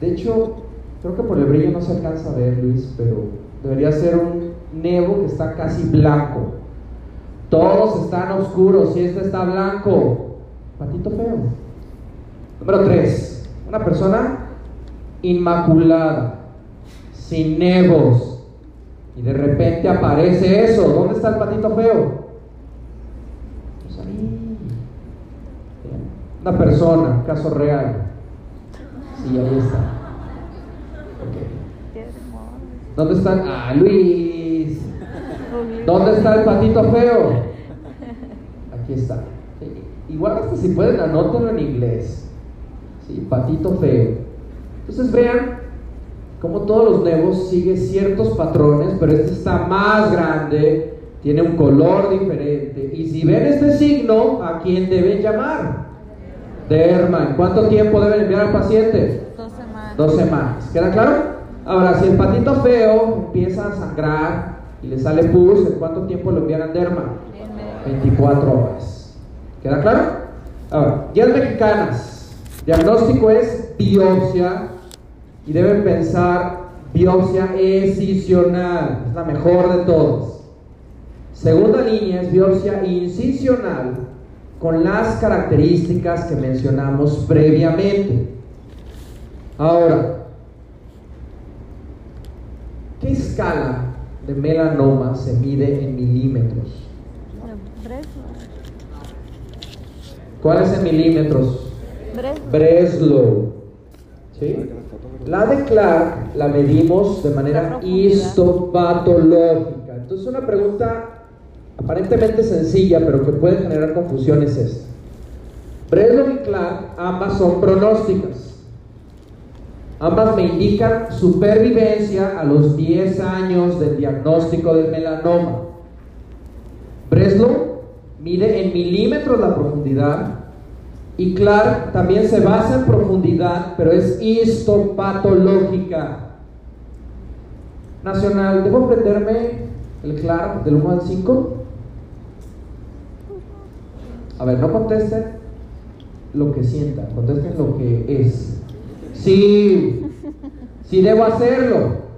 de hecho, creo que por el brillo no se alcanza a ver, Luis, pero debería ser un nevo que está casi blanco. Todos están oscuros y este está blanco. Patito feo. Número tres, una persona inmaculada sin nevos. Y de repente aparece eso. ¿Dónde está el patito feo? Pues ahí. Una persona, caso real. Sí, ahí está. ¿Dónde están? Ah, Luis. ¿Dónde está el patito feo? Aquí está. Igual hasta si pueden anótenlo en inglés. Sí, patito feo. Entonces vean como todos los nuevos, sigue ciertos patrones, pero este está más grande, tiene un color diferente. Y si ven este signo, ¿a quién deben llamar? Derma. ¿Cuánto tiempo deben enviar al paciente? Dos semanas. Dos semanas. ¿Queda claro? Ahora, si el patito feo empieza a sangrar y le sale pus, ¿en cuánto tiempo lo envían derma? 24 horas. ¿Queda claro? Ahora, guías mexicanas. Diagnóstico es biopsia y deben pensar biopsia excisional, es la mejor de todas. Segunda línea es biopsia incisional con las características que mencionamos previamente. Ahora, ¿qué escala de melanoma se mide en milímetros? ¿Cuál es en milímetros? Breslow. ¿Sí? La de Clark la medimos de manera histopatológica. Entonces una pregunta aparentemente sencilla, pero que puede generar confusión es esta. Breslow y Clark ambas son pronósticas. Ambas me indican supervivencia a los 10 años del diagnóstico del melanoma. Breslow mide en milímetros la profundidad y Clark también se basa en profundidad, pero es histopatológica. Nacional, ¿debo aprenderme el Clark del 1 al 5? A ver, no contesten lo que sientan, contesten lo que es. Sí, sí debo hacerlo.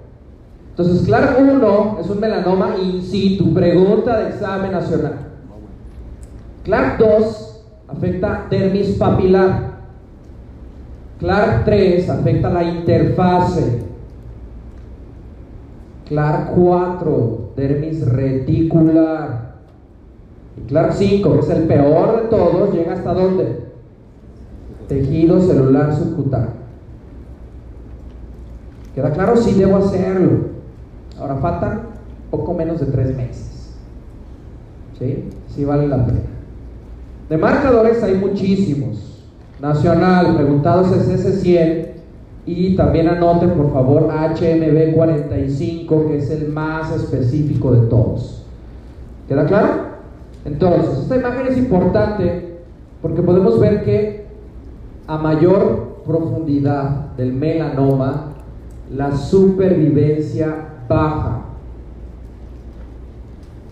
Entonces, Clark 1 es un melanoma in situ, pregunta de examen nacional. Clark 2 afecta dermis papilar. Clark 3 afecta la interfase. Clark 4, dermis reticular. Y Clark 5, que es el peor de todos, llega hasta dónde? Tejido celular subcutáneo. ¿Queda claro? Sí debo hacerlo. Ahora faltan poco menos de tres meses. ¿Sí? Sí vale la pena. De marcadores hay muchísimos. Nacional, preguntados es S100 y también anoten por favor HMB45 que es el más específico de todos. ¿Queda claro? Entonces, esta imagen es importante porque podemos ver que a mayor profundidad del melanoma, la supervivencia baja.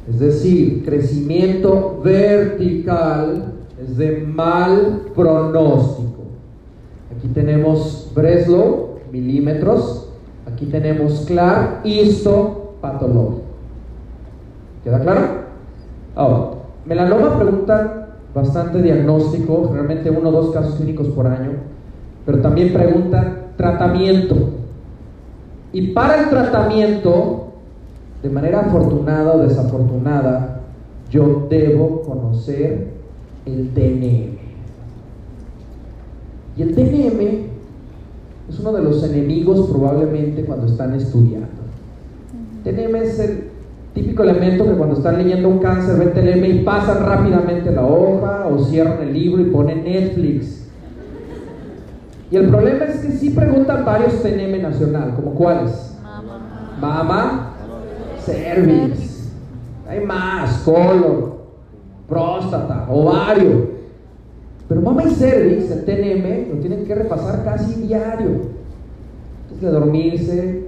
Es decir, crecimiento vertical es de mal pronóstico. Aquí tenemos Breslow, milímetros. Aquí tenemos Clark, histopatológico. ¿Queda claro? Ahora, melanoma preguntan bastante diagnóstico, realmente uno o dos casos clínicos por año, pero también preguntan tratamiento. Y para el tratamiento de manera afortunada o desafortunada, yo debo conocer el TNM. Y el TNM es uno de los enemigos probablemente cuando están estudiando. TNM es el típico elemento que cuando están leyendo un cáncer ven TNM y pasan rápidamente la hoja o cierran el libro y ponen Netflix. Y el problema es que sí preguntan varios TNM nacional, como cuáles. Mama cervix, hay más, colon, próstata, ovario. Pero mama y cervix, el TNM, lo tienen que repasar casi diario. Antes de dormirse,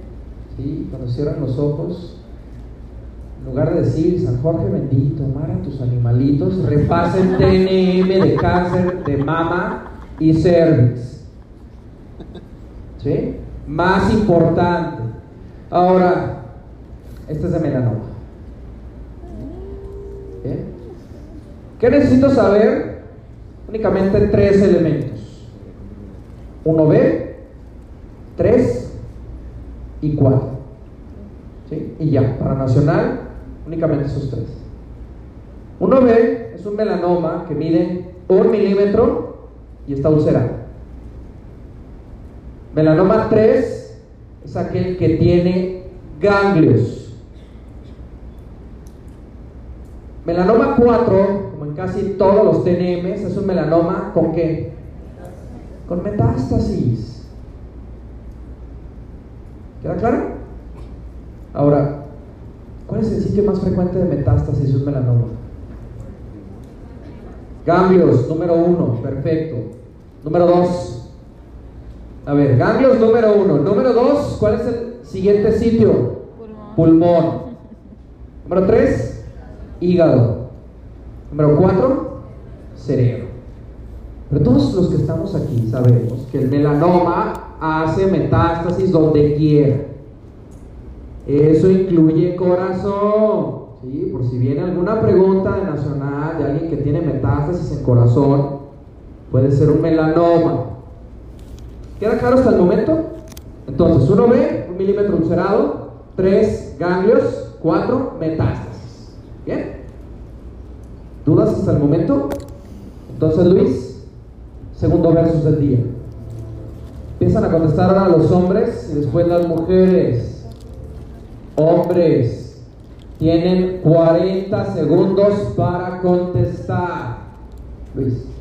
¿sí? cuando cierran los ojos, en lugar de decir San Jorge bendito, amar a tus animalitos, repasen TNM de cáncer de mama y cervix. ¿Sí? Más importante. Ahora, este es de melanoma. ¿Qué necesito saber? Únicamente tres elementos. 1B, 3 y 4. ¿Sí? Y ya, para nacional, únicamente esos tres. 1B es un melanoma que mide un milímetro y está ulcerado. Melanoma 3 es aquel que tiene ganglios. Melanoma 4, como en casi todos los TNMs, es un melanoma con qué? Con metástasis. ¿Queda claro? Ahora, ¿cuál es el sitio más frecuente de metástasis de un melanoma? Ganglios, número uno, perfecto. Número dos. A ver, ganglios número uno. Número dos, ¿cuál es el siguiente sitio? Pulmón. Pulmón. Número tres hígado. Número cuatro, cerebro. Pero todos los que estamos aquí sabemos que el melanoma hace metástasis donde quiera. Eso incluye corazón. ¿sí? por si viene alguna pregunta de nacional de alguien que tiene metástasis en corazón, puede ser un melanoma. ¿Queda claro hasta el momento? Entonces, 1B, un milímetro ulcerado, 3 ganglios, 4 metástasis. ¿Bien? ¿Dudas hasta el momento? Entonces, Luis, segundo versus del día. Empiezan a contestar ahora los hombres y después las mujeres. Hombres, tienen 40 segundos para contestar. Luis.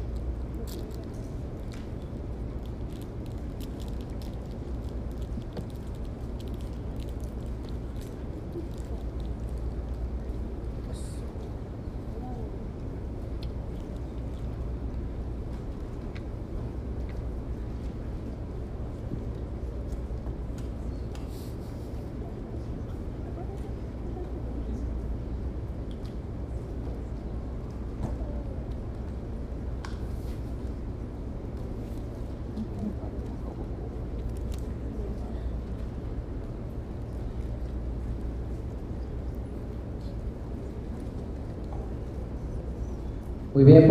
Muy bien,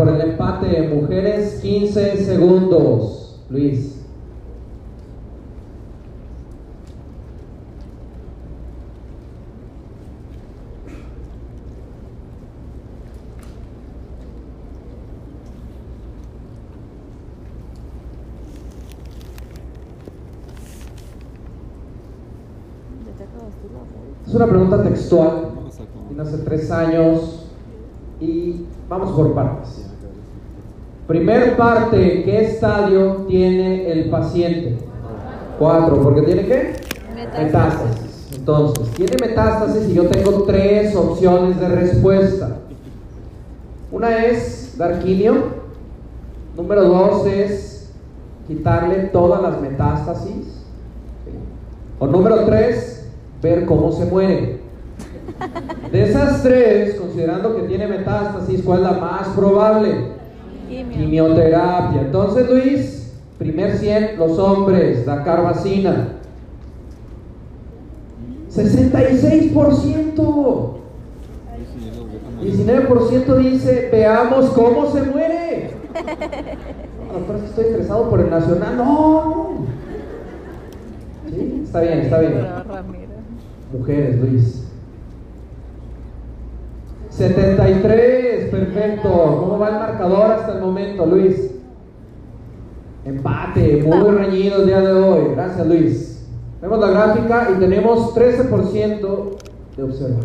mujeres 15 segundos. Luis. Es una pregunta textual. Tiene hace tres años y vamos por partes. Primer parte, ¿qué estadio tiene el paciente? Cuatro, porque tiene qué? Metástasis. Entonces, tiene metástasis y yo tengo tres opciones de respuesta. Una es dar quimio. Número dos es quitarle todas las metástasis. O número tres, ver cómo se muere. De esas tres, considerando que tiene metástasis, ¿cuál es la más probable? Quimio. Quimioterapia. Entonces, Luis, primer 100, los hombres, la carbacina. 66%. 19% dice, veamos cómo se muere. Que estoy estresado por el nacional. No. Sí, está bien, está bien. Mujeres, Luis. 73, perfecto. ¿Cómo va el marcador hasta el momento, Luis? Empate, muy reñido el día de hoy. Gracias, Luis. Vemos la gráfica y tenemos 13% de observar.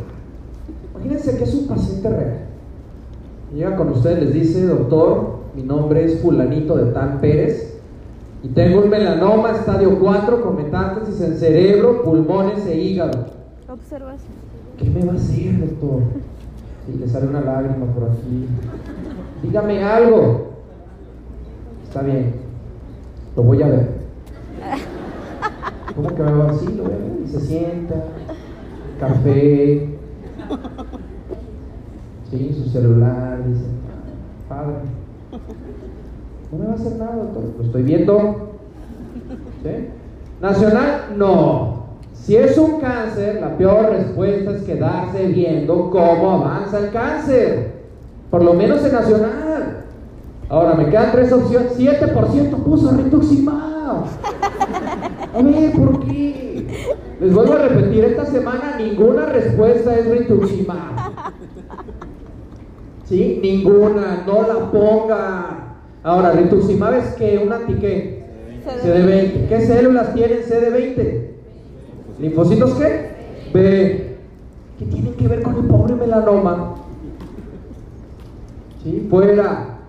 Imagínense que es un paciente real. Llega con ustedes, les dice, doctor, mi nombre es fulanito de Tan Pérez y tengo un melanoma estadio 4 con metástasis en cerebro, pulmones e hígado. Observación. ¿Qué me va a hacer, doctor? Y le sale una lágrima por aquí. Dígame algo. Está bien. Lo voy a ver. ¿Cómo que me va a decir? Lo voy a ver. Y se sienta. Café. Sí, su celular. Dice, padre. No me va a hacer nada, doctor. Lo estoy viendo. ¿Sí? Nacional, no. Si es un cáncer, la peor respuesta es quedarse viendo cómo avanza el cáncer. Por lo menos en nacional. Ahora me quedan tres opciones. 7% puso rituximab. A ver, ¿por qué? Les vuelvo a repetir, esta semana ninguna respuesta es rituximab. ¿Sí? Ninguna, no la ponga. Ahora, rituximab es que un antiqué. CD20. ¿Qué células tienen CD20? ¿Linfocitos qué? B. ¿Qué tienen que ver con el pobre melanoma? ¿Sí? Fuera.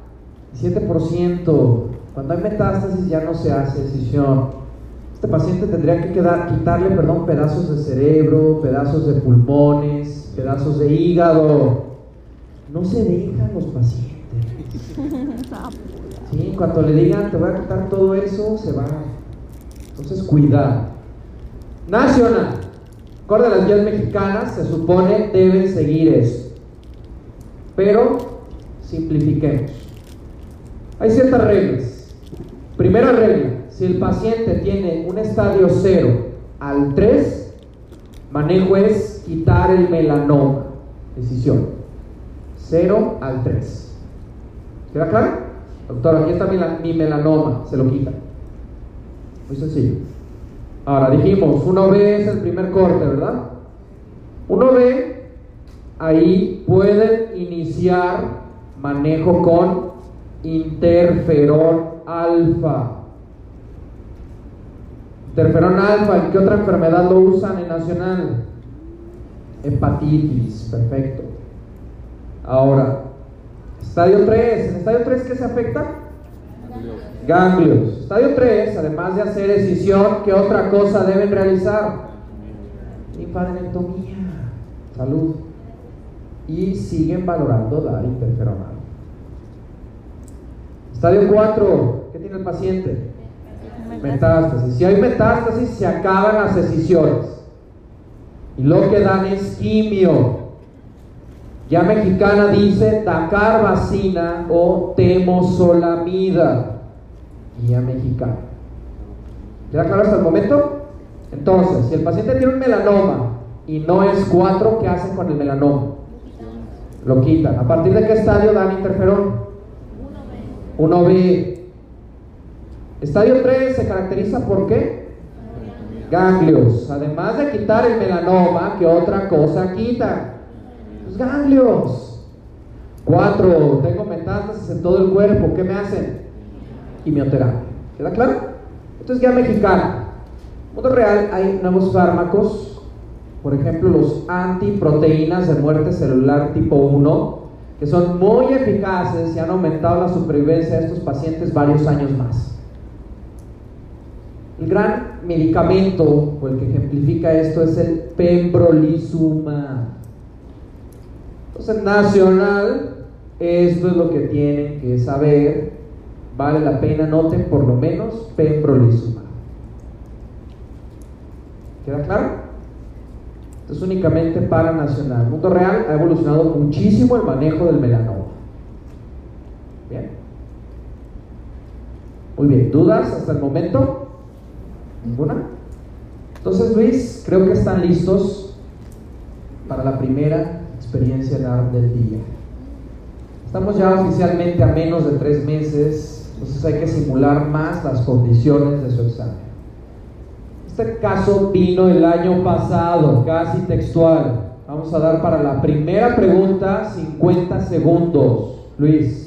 7%. Cuando hay metástasis ya no se hace decisión. Este paciente tendría que quedar, quitarle perdón, pedazos de cerebro, pedazos de pulmones, pedazos de hígado. No se dejan los pacientes. ¿Sí? En cuanto le digan te voy a quitar todo eso, se va. Entonces, cuidado. Nacional. Acorde a las guías mexicanas, se supone deben seguir eso. Pero simplifiquemos. Hay ciertas reglas. Primera regla, si el paciente tiene un estadio 0 al 3, manejo es quitar el melanoma. sección. 0 al 3. ¿Queda claro? Doctor, aquí está mi melanoma, se lo quita. Muy sencillo. Ahora dijimos, 1B es el primer corte, ¿verdad? 1B, ahí pueden iniciar manejo con interferón alfa. Interferón alfa, ¿en qué otra enfermedad lo usan en Nacional? Hepatitis, perfecto. Ahora, estadio 3, ¿en estadio 3 qué se afecta? Ganglios. Estadio 3, además de hacer escisión, ¿qué otra cosa deben realizar? Linfadenectomía. Salud. Y siguen valorando dar interferonal. Estadio 4, ¿qué tiene el paciente? Metástasis. Si hay metástasis, se acaban las escisiones. Y lo que dan es quimio. Ya mexicana dice dacarbacina o temosolamida. Guía mexicana. ¿Queda claro hasta el momento? Entonces, si el paciente tiene un melanoma y no es 4, ¿qué hacen con el melanoma? Lo quitan. ¿A partir de qué estadio dan interferón? 1B. Estadio 3 se caracteriza por qué? Ganglios. Además de quitar el melanoma, ¿qué otra cosa quita? Los ganglios. 4. Tengo metástasis en todo el cuerpo. ¿Qué me hacen? Quimioterapia. ¿Queda claro? Esto es guía mexicana. En mundo real hay nuevos fármacos, por ejemplo los antiproteínas de muerte celular tipo 1, que son muy eficaces y han aumentado la supervivencia de estos pacientes varios años más. El gran medicamento, o el que ejemplifica esto, es el pembrolizumab. Entonces, nacional, esto es lo que tienen que saber. Vale la pena, noten por lo menos pembrolizumab. ¿Queda claro? Es únicamente para nacional. El mundo real ha evolucionado muchísimo el manejo del melanoma. Bien. Muy bien. ¿Dudas hasta el momento? ¿Ninguna? Entonces, Luis, creo que están listos para la primera experiencia del día. Estamos ya oficialmente a menos de tres meses, entonces hay que simular más las condiciones de su examen. Este caso vino el año pasado, casi textual. Vamos a dar para la primera pregunta 50 segundos. Luis.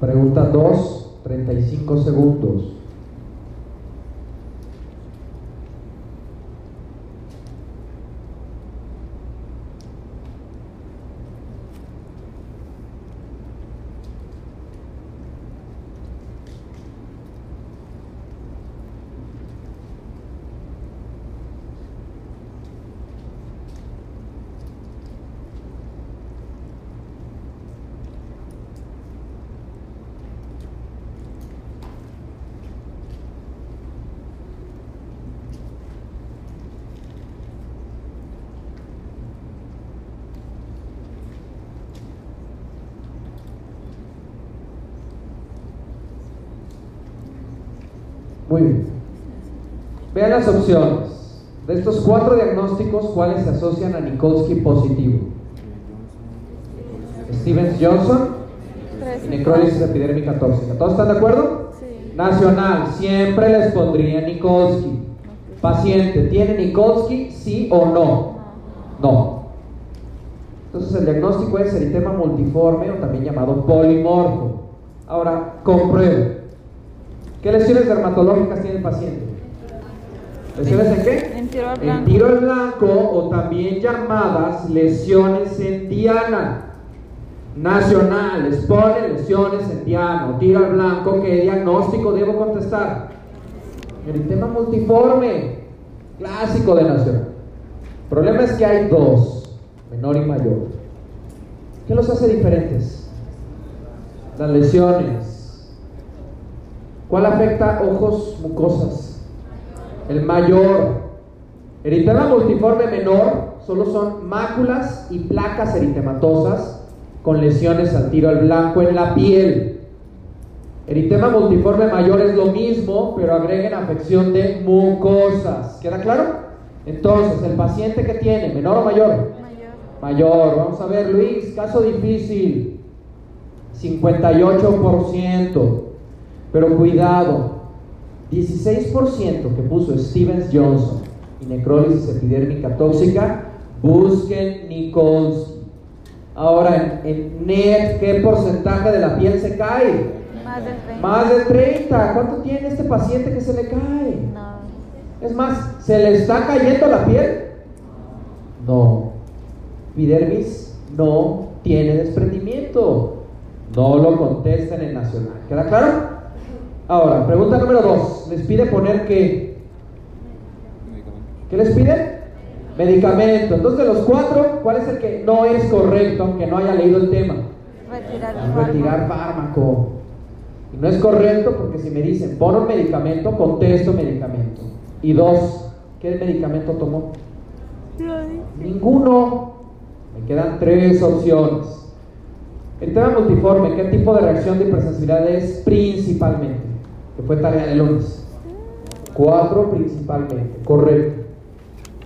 Pregunta 2, 35 segundos. Muy bien. Vean las opciones. De estos cuatro diagnósticos, ¿cuáles se asocian a Nikolsky positivo? Stevens Johnson y necrólisis epidérmica tóxica. ¿Todos están de acuerdo? Sí. Nacional, siempre les pondría Nikolsky. Paciente, ¿tiene Nikolsky? Sí o no? No. Entonces el diagnóstico es eritema multiforme o también llamado polimorfo. Ahora, compruebo. ¿Qué lesiones dermatológicas tiene el paciente? ¿Lesiones en qué? En tiro al En blanco. tiro al blanco o también llamadas lesiones en diana. Nacional, expone lesiones en diana o tiro al blanco. ¿Qué diagnóstico debo contestar? Eritema multiforme, clásico de nacional. El problema es que hay dos, menor y mayor. ¿Qué los hace diferentes? Las lesiones. ¿Cuál afecta ojos, mucosas? El mayor. Eritema multiforme menor solo son máculas y placas eritematosas con lesiones al tiro al blanco en la piel. Eritema multiforme mayor es lo mismo, pero agreguen afección de mucosas. ¿Queda claro? Entonces, el paciente que tiene, menor o mayor, Mayor. Mayor, vamos a ver, Luis, caso difícil, 58%, pero cuidado, 16% que puso Stevens Johnson y necrólisis epidérmica tóxica, busquen Nichols. Ahora, en, NET, ¿qué porcentaje de la piel se cae? Más del 30. Más de 30. ¿Cuánto tiene este paciente que se le cae? No. Es más, ¿se le está cayendo la piel? No. Epidermis no tiene desprendimiento. No lo contesten en Nacional. ¿Queda claro? Ahora, pregunta número dos. ¿Les pide poner qué? ¿Qué les pide? Medicamento. Entonces, de los cuatro, ¿cuál es el que no es correcto, aunque no haya leído el tema? Retirar el Retirar fármaco. Y no es correcto porque si me dicen, pon un medicamento, contesto medicamento. Y dos, ¿qué medicamento tomó? Ninguno. Me quedan tres opciones. El tema multiforme, ¿qué tipo de reacción de hipersensibilidad es principalmente? Que fue tarea de lunes. Cuatro principalmente, correcto.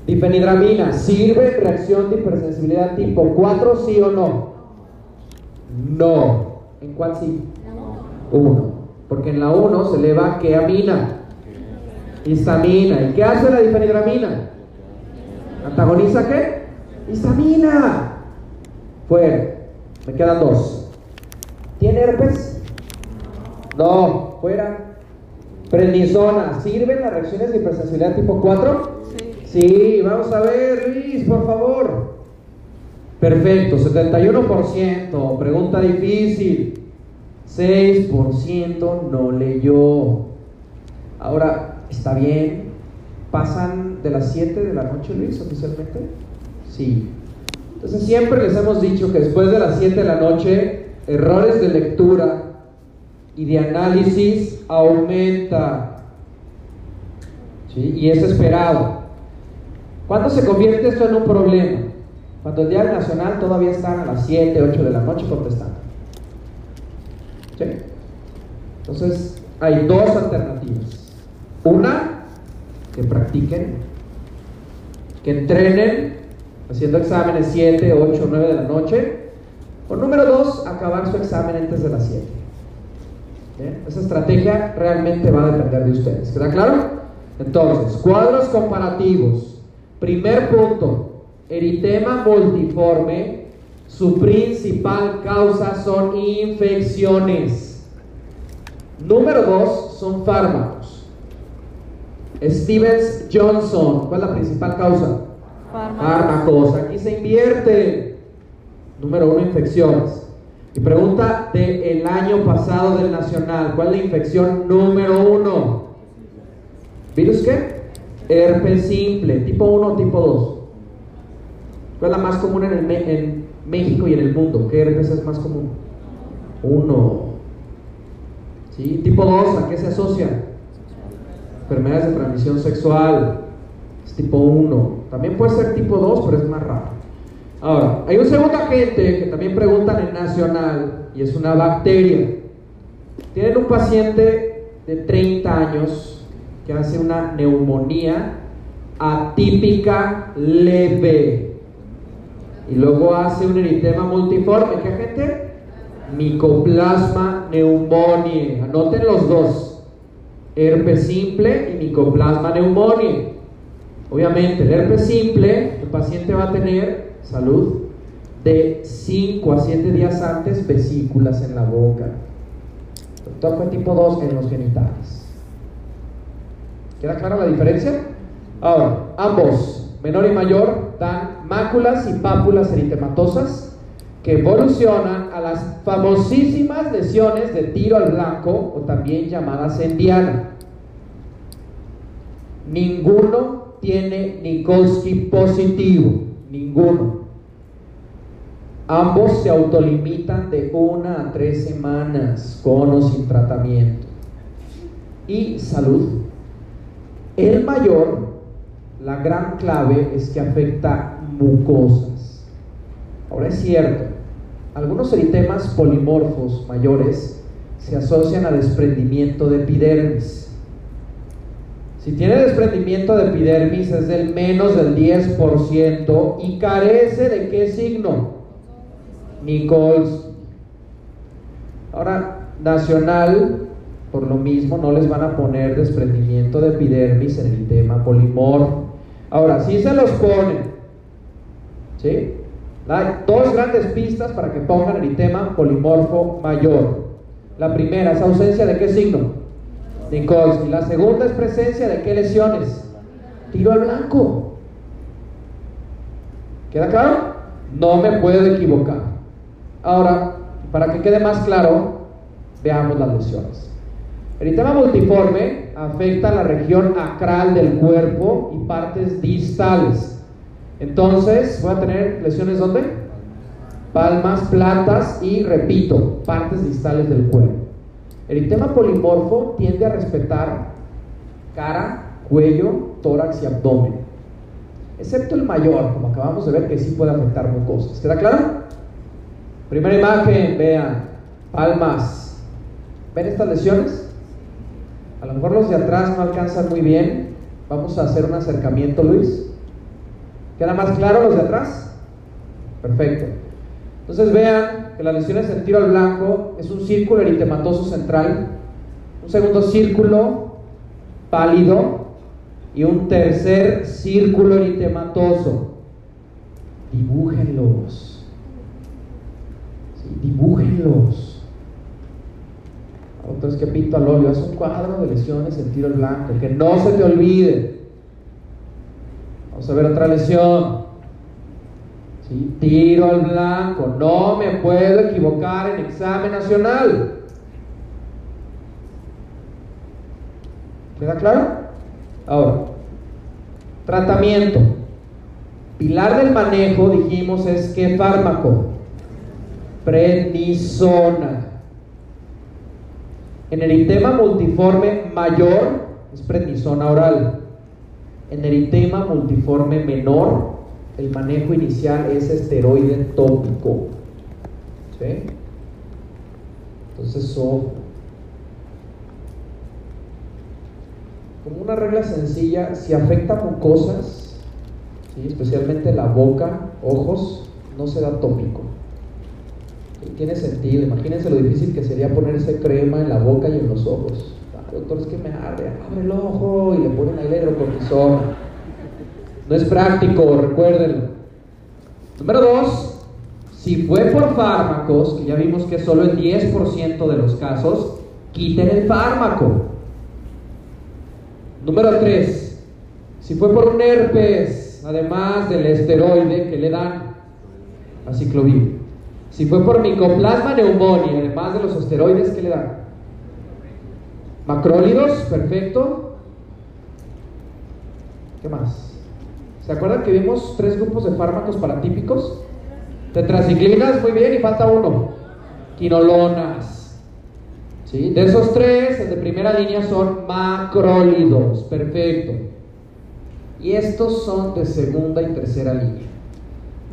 Difenidramina, ¿sirve en reacción de hipersensibilidad tipo 4, sí o no? No. ¿En cuál sí? Uno. Porque en la 1 se eleva qué amina? Histamina. ¿Y qué hace la difenidramina? ¿Antagoniza qué? Histamina. Fuera. Me quedan dos. ¿Tiene herpes? No. Fuera. Prednisona. ¿Sirven las reacciones de hipersensibilidad tipo 4? Sí. Sí, vamos a ver, Luis, por favor. Perfecto, 71%, pregunta difícil. 6% no leyó. Ahora, ¿está bien? ¿Pasan de las 7 de la noche, Luis, oficialmente? Sí. Entonces siempre les hemos dicho que después de las 7 de la noche, errores de lectura y de análisis aumenta. ¿Sí? Y es esperado. ¿Cuándo se convierte esto en un problema? Cuando el diario nacional todavía están a las 7, 8 de la noche contestando. ¿Sí? Entonces, hay dos alternativas. Una, que practiquen, que entrenen haciendo exámenes 7, 8, 9 de la noche. O número dos, acabar su examen antes de las 7. ¿Bien? Esa estrategia realmente va a depender de ustedes. ¿Queda claro? Entonces, cuadros comparativos. Primer punto, eritema multiforme, su principal causa son infecciones. Número dos, son fármacos. Stevens Johnson, ¿cuál es la principal causa? Fármacos. Fármacos, aquí se invierte. Número uno, infecciones. Y pregunta del año pasado del Nacional, ¿cuál es la infección número uno? ¿Virus qué? Herpes simple, tipo 1 o tipo 2. ¿Cuál es la más común en, México y en el mundo? ¿Qué herpes es más común? Uno. ¿Sí? Tipo 2, ¿a qué se asocia? Enfermedades de transmisión sexual. Es tipo 1. También puede ser tipo 2, pero es más raro. Ahora, hay un segundo agente que también preguntan en Nacional y es una bacteria. Tienen un paciente de 30 años que hace una neumonía atípica leve y luego hace un eritema multiforme. ¿Qué agente? Micoplasma pneumoniae. Anoten los dos. Herpes simple y micoplasma pneumoniae. Obviamente, el herpes simple, el paciente va a tener salud de 5 a 7 días antes vesículas en la boca. Fue tipo 2 en los genitales. ¿Queda clara la diferencia? Ahora, ambos, menor y mayor, dan máculas y pápulas eritematosas que evolucionan a las famosísimas lesiones de tiro al blanco o también llamadas en diana. Ninguno tiene Nikolsky positivo, ninguno. Ambos se autolimitan de una a tres semanas con o sin tratamiento. Y salud. El mayor, la gran clave es que afecta mucosas. Ahora es cierto, algunos eritemas polimorfos mayores se asocian a desprendimiento de epidermis. Si tiene desprendimiento de epidermis es del menos del 10% y carece de qué signo? Nichols. Ahora, nacional, por lo mismo, no les van a poner desprendimiento de epidermis en el tema polimorfo. Ahora, si se los ponen, ¿sí? Hay dos grandes pistas para que pongan el tema polimorfo mayor. La primera es ausencia de qué signo? Nichols. Y la segunda es presencia de qué lesiones? Tiro al blanco. ¿Queda claro? No me puedo equivocar. Ahora, para que quede más claro, veamos las lesiones. El eritema multiforme afecta la región acral del cuerpo y partes distales. Entonces, voy a tener lesiones ¿dónde? Palmas, platas y, repito, partes distales del cuerpo. El eritema polimorfo tiende a respetar cara, cuello, tórax y abdomen. Excepto el mayor, como acabamos de ver, que sí puede afectar mucosas. ¿Queda claro? Primera imagen, vean, palmas. ¿Ven estas lesiones? A lo mejor los de atrás no alcanzan muy bien. Vamos a hacer un acercamiento, Luis. ¿Queda más claro los de atrás? Perfecto. Entonces vean que las lesiones en tiro al blanco es un círculo eritematoso central, un segundo círculo pálido y un tercer círculo eritematoso. Dibújenlos dibújenlos. Entonces que pinto al óleo, es un cuadro de lesiones en tiro al blanco, que no se te olvide. Vamos a ver otra lesión. Tiro al blanco, no me puedo equivocar en examen nacional. ¿Queda claro? Ahora, tratamiento. Pilar del manejo, dijimos, es qué fármaco prednisona. En eritema multiforme mayor es prednisona oral. En eritema multiforme menor, el manejo inicial es esteroide tópico. ¿Sí? Entonces, Como una regla sencilla, si afecta mucosas, especialmente la boca, ojos, no se da tópico tiene sentido. Imagínense lo difícil que sería ponerse crema en la boca y en los ojos. Ah, doctor, es que me arde. Abre el ojo y le ponen ahí la. No es práctico, recuérdenlo. Número dos, si fue por fármacos, que ya vimos que solo el 10% de los casos, quiten el fármaco. Número tres, si fue por un herpes, además del esteroide que le dan a ciclovir. Si fue por micoplasma neumonía, además de los esteroides, ¿qué le dan? Macrólidos, perfecto. ¿Qué más? ¿Se acuerdan que vimos tres grupos de fármacos paratípicos? Tetraciclinas, muy bien, y falta uno. Quinolonas. ¿Sí? De esos tres, el de primera línea son macrólidos, perfecto. Y estos son de segunda y tercera línea.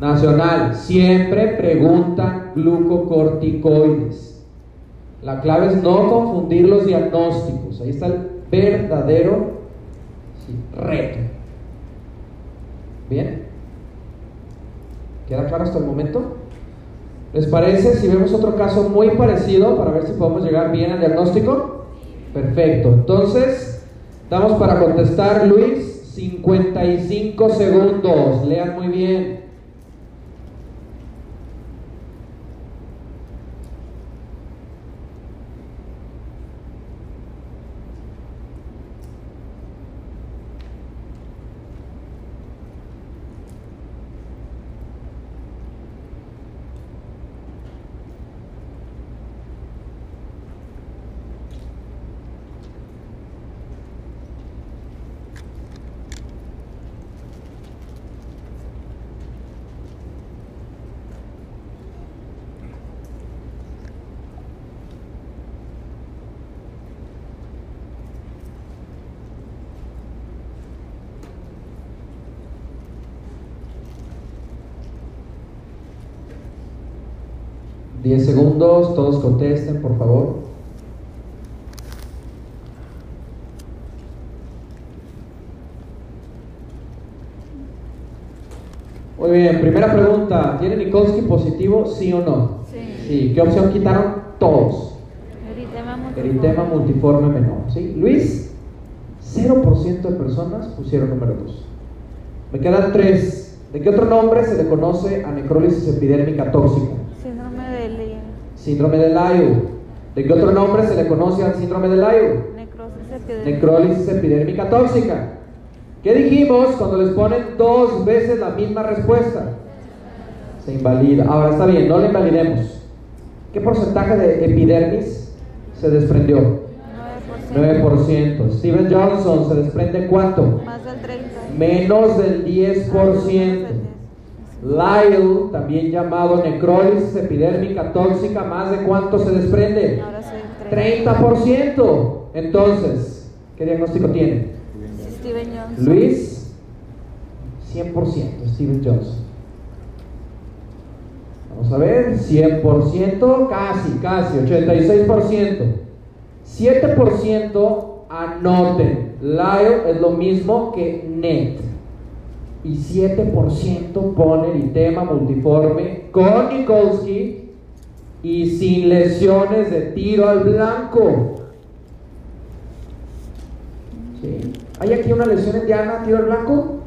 Nacional, siempre preguntan glucocorticoides. La clave es no confundir los diagnósticos. Ahí está el verdadero reto. ¿Bien? ¿Queda claro hasta el momento? ¿Les parece si vemos otro caso muy parecido para ver si podemos llegar bien al diagnóstico? Perfecto. Entonces, damos para contestar, Luis, 55 segundos. Lean muy bien. 10 segundos, todos contesten, por favor. Muy bien, primera pregunta. ¿Tiene Nikolsky positivo, sí o no? Sí. Sí. ¿Qué opción quitaron? Todos. Eritema multiforme. Eritema multiforme menor. ¿Sí? Luis, 0% de personas pusieron número 2. Me quedan 3. ¿De qué otro nombre se le conoce a necrólisis epidérmica tóxica? Síndrome de Lyme. De Lyell. ¿De qué otro nombre se le conoce al síndrome de Lyell? Necrosis epidérmica. Tóxica. ¿Qué dijimos cuando les ponen dos veces la misma respuesta? Se invalida. Ahora está bien, no le invalidemos. ¿Qué porcentaje de epidermis se desprendió? 9%. 9%. Steven Johnson se desprende cuánto? Más del 30. Menos del 10%. Lyell, también llamado necrólisis epidérmica tóxica, más de cuánto se desprende? Ahora soy 30. 30%. Entonces, ¿qué diagnóstico tiene? Steven Johnson. Luis, 100%, Steven Johnson. Vamos a ver, 100%, casi, casi, 86%. 7% anoten. Lyle es lo mismo que NET. Y 7% pone eritema multiforme con Nikolsky y sin lesiones de tiro al blanco. ¿Sí? ¿Hay aquí una lesión en Diana, tiro al blanco?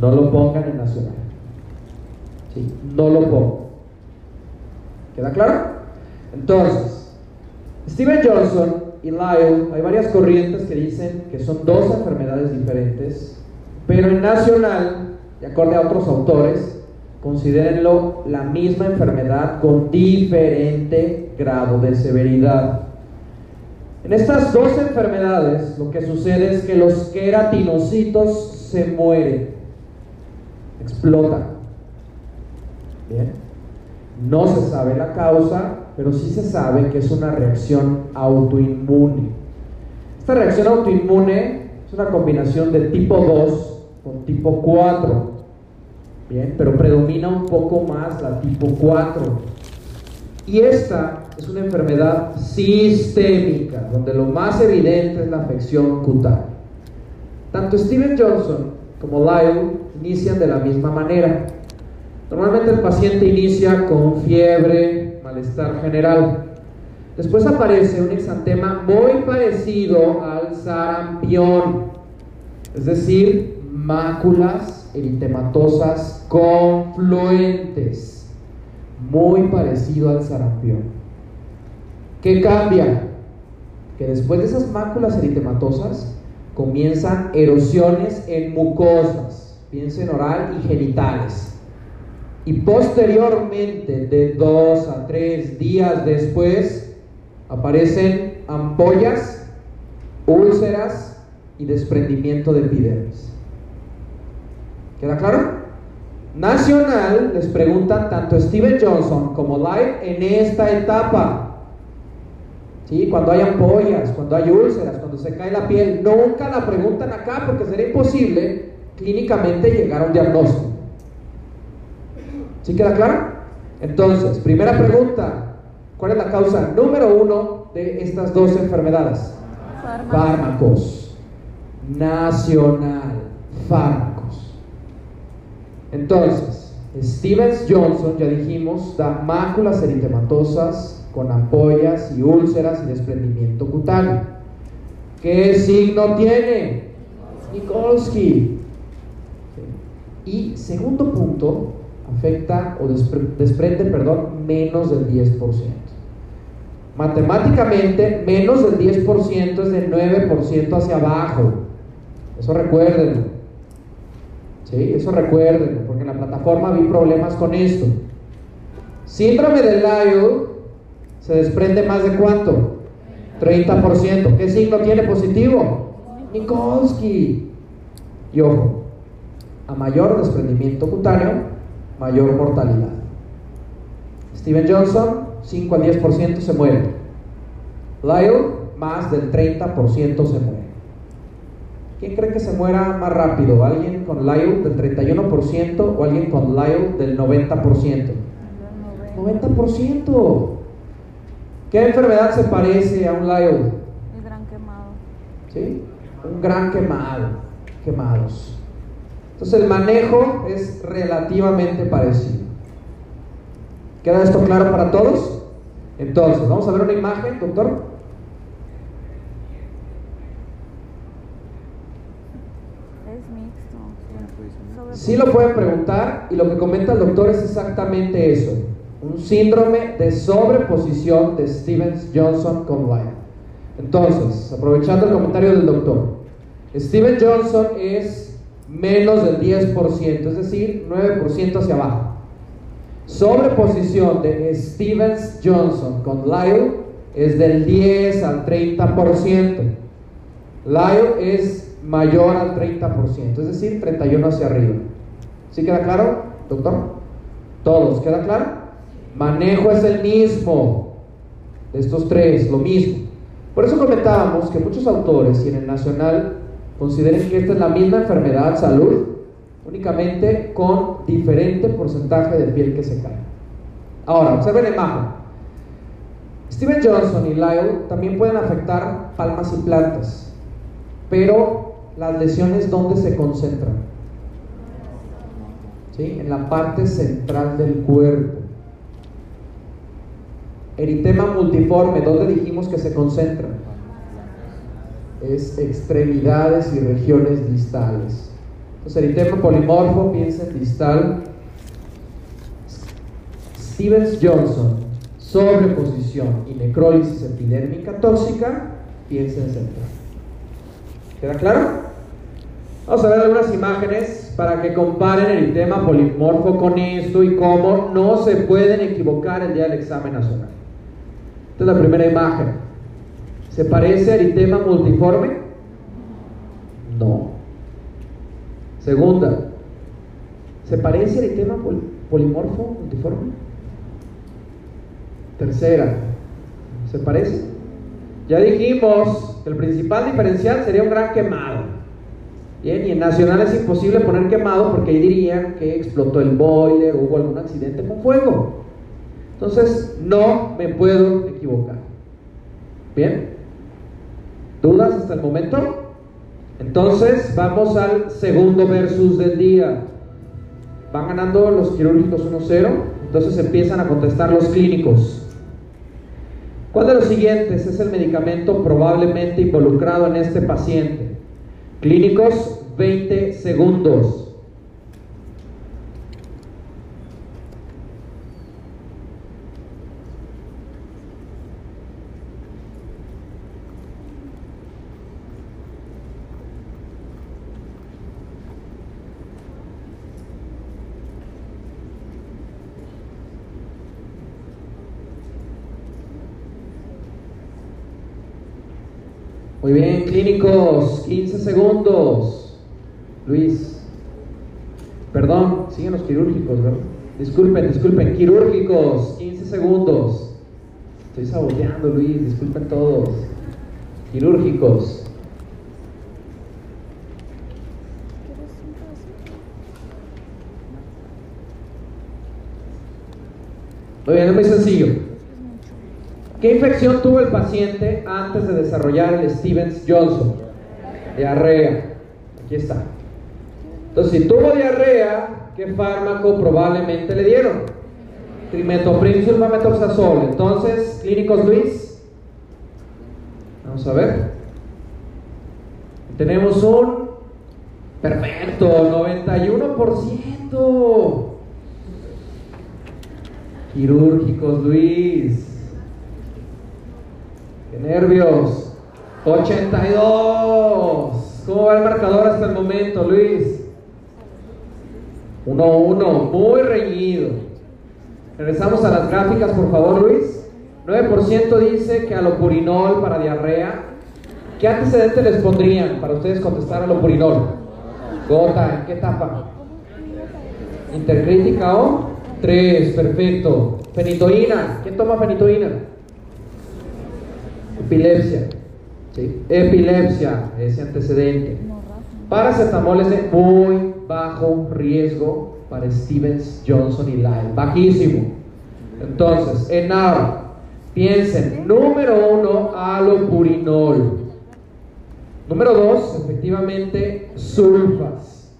No. No lo pongan en nacional. Sí, no lo pongan. ¿Queda claro? Entonces, Steven Johnson y Lyle, hay varias corrientes que dicen que son dos enfermedades diferentes, pero en nacional, de acuerdo a otros autores, considérenlo la misma enfermedad con diferente grado de severidad. En estas dos enfermedades lo que sucede es que los queratinocitos se mueren, explotan. Bien. No se sabe la causa, pero sí se sabe que es una reacción autoinmune. Esta reacción autoinmune es una combinación de tipo 2 con tipo 4. Bien, pero predomina un poco más la tipo 4. Y esta es una enfermedad sistémica, donde lo más evidente es la afección cutánea. Tanto Steven Johnson como Lyle inician de la misma manera. Normalmente el paciente inicia con fiebre, malestar general. Después aparece un exantema muy parecido al sarampión, es decir, máculas eritematosas confluentes, muy parecido al sarampión. ¿Qué cambia? Que después de esas máculas eritematosas comienzan erosiones en mucosas, piensen oral y genitales. Y posteriormente, de dos a tres días después, aparecen ampollas, úlceras y desprendimiento de epidermis. ¿Queda claro? Nacional les preguntan tanto Steven Johnson como Light en esta etapa. ¿Sí? Cuando hay ampollas, cuando hay úlceras, cuando se cae la piel, nunca la preguntan acá porque sería imposible clínicamente llegar a un diagnóstico. ¿Sí queda claro? Entonces, primera pregunta, ¿cuál es la causa número uno de estas dos enfermedades? Fármaco. Fármacos. Nacional. Fármacos. Entonces, Stevens Johnson, ya dijimos, da máculas eritematosas con ampollas y úlceras y desprendimiento cutáneo. ¿Qué signo tiene? Nikolsky. Y segundo punto, afecta o despre- desprende, perdón, menos del 10%. Matemáticamente, menos del 10% es del 9% hacia abajo. Eso recuérdenlo. ¿Sí? Eso recuérdenlo, porque en la plataforma vi problemas con esto. Síndrome de Lyell se desprende más de cuánto? 30%. ¿Qué signo tiene positivo? Nikolsky. Y ojo, a mayor desprendimiento cutáneo, mayor mortalidad. Steven Johnson, 5 al 10% se muere. Lyle, más del 30% se muere. ¿Quién cree que se muera más rápido? ¿Alguien con Lyle del 31% o alguien con Lyle del 90%? 90%. ¿Qué enfermedad se parece a un Lyle? El gran quemado. ¿Sí? Un gran quemado. Quemados. Entonces el manejo es relativamente parecido. ¿Queda esto claro para todos? Entonces, vamos a ver una imagen, doctor. Es mixto. Sí lo pueden preguntar y lo que comenta el doctor es exactamente eso. Un síndrome de sobreposición de Stevens Johnson con White. Entonces, aprovechando el comentario del doctor, Steven Johnson es menos del 10%, es decir, 9% hacia abajo. Sobreposición de Stevens Johnson con Lyle es del 10 al 30%. Lyle es mayor al 30%, es decir, 31 hacia arriba. ¿Sí queda claro, doctor? Todos, ¿queda claro? Manejo es el mismo de estos tres, lo mismo. Por eso comentábamos que muchos autores y en el nacional consideren que esta es la misma enfermedad, salud, únicamente con diferente porcentaje de piel que se cae. Ahora, observen la imagen. Steven Johnson y Lyle también pueden afectar palmas y plantas, pero las lesiones ¿dónde se concentran? ¿Sí? En la parte central del cuerpo. Eritema multiforme, ¿dónde dijimos que se concentra? Es extremidades y regiones distales. Entonces, eritema polimorfo, piensen distal. Stevens Johnson, sobreposición y necrólisis epidérmica tóxica, piensen central. ¿Queda claro? Vamos a ver algunas imágenes para que comparen el eritema polimorfo con esto y cómo no se pueden equivocar el día del examen nacional. Esta es la primera imagen. ¿Se parece a eritema multiforme? No. Segunda, ¿se parece al eritema pol polimorfo multiforme? Tercera, ¿se parece? Ya dijimos que el principal diferencial sería un gran quemado. Bien, y en Nacional es imposible poner quemado porque ahí dirían que explotó el boiler hubo algún accidente con fuego. Entonces, no me puedo equivocar. Bien, ¿dudas hasta el momento? Entonces, vamos al segundo versus del día. Van ganando los quirúrgicos 1-0, entonces empiezan a contestar los clínicos. ¿Cuál de los siguientes es el medicamento probablemente involucrado en este paciente? Clínicos, 20 segundos. Muy bien, clínicos, 15 segundos. Luis. Perdón, siguen los quirúrgicos, ¿verdad? Disculpen, disculpen, quirúrgicos, 15 segundos. Estoy saboteando, Luis, disculpen todos. Quirúrgicos. Muy bien, es muy sencillo. ¿Qué infección tuvo el paciente antes de desarrollar el Stevens Johnson? Diarrea. Aquí está. Entonces, si tuvo diarrea, ¿qué fármaco probablemente le dieron? Trimetoprim sulfamethoxazol. Entonces, clínicos Luis. Vamos a ver. Tenemos un perfecto, 91%. Quirúrgicos Luis. ¡Qué nervios! 82. ¿Cómo va el marcador hasta el momento, Luis? 1-1. Muy reñido. Regresamos a las gráficas, por favor, Luis. 9% dice que alopurinol para diarrea. ¿Qué antecedentes les pondrían para ustedes contestar alopurinol? Gota, ¿en qué etapa? Intercrítica o 3, perfecto. Fenitoína, ¿quién toma fenitoína? Epilepsia. ¿sí? Epilepsia, ese antecedente. Paracetamol es de muy bajo riesgo para Stevens, Johnson y Lyle. Bajísimo. Entonces, en NAR, piensen, número uno, alopurinol. Número dos, efectivamente, sulfas.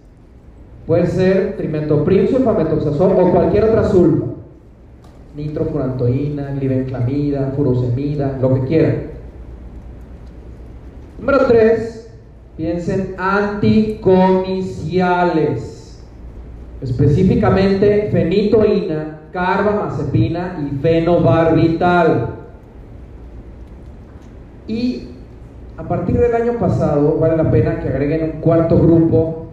Puede ser trimetoprim, sulfamethoxazol o cualquier otra sulfa. Nitrofurantoína, glibenclamida, furosemida, lo que quieran. Número tres, piensen anticomiciales. Específicamente fenitoína, carbamazepina y fenobarbital. Y a partir del año pasado vale la pena que agreguen un cuarto grupo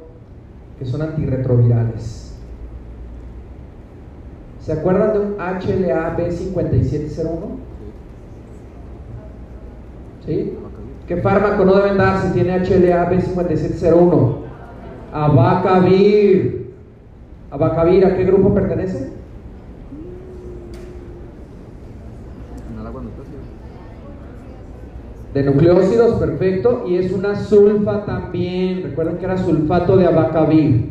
que son antirretrovirales. ¿Se acuerdan de un HLA B5701? ¿Sí? ¿Qué fármaco no deben dar si tiene HLA B5701? Abacavir. Abacavir, ¿a qué grupo pertenece? de nucleócidos, perfecto, y es una sulfa también. Recuerden que era sulfato de abacavir.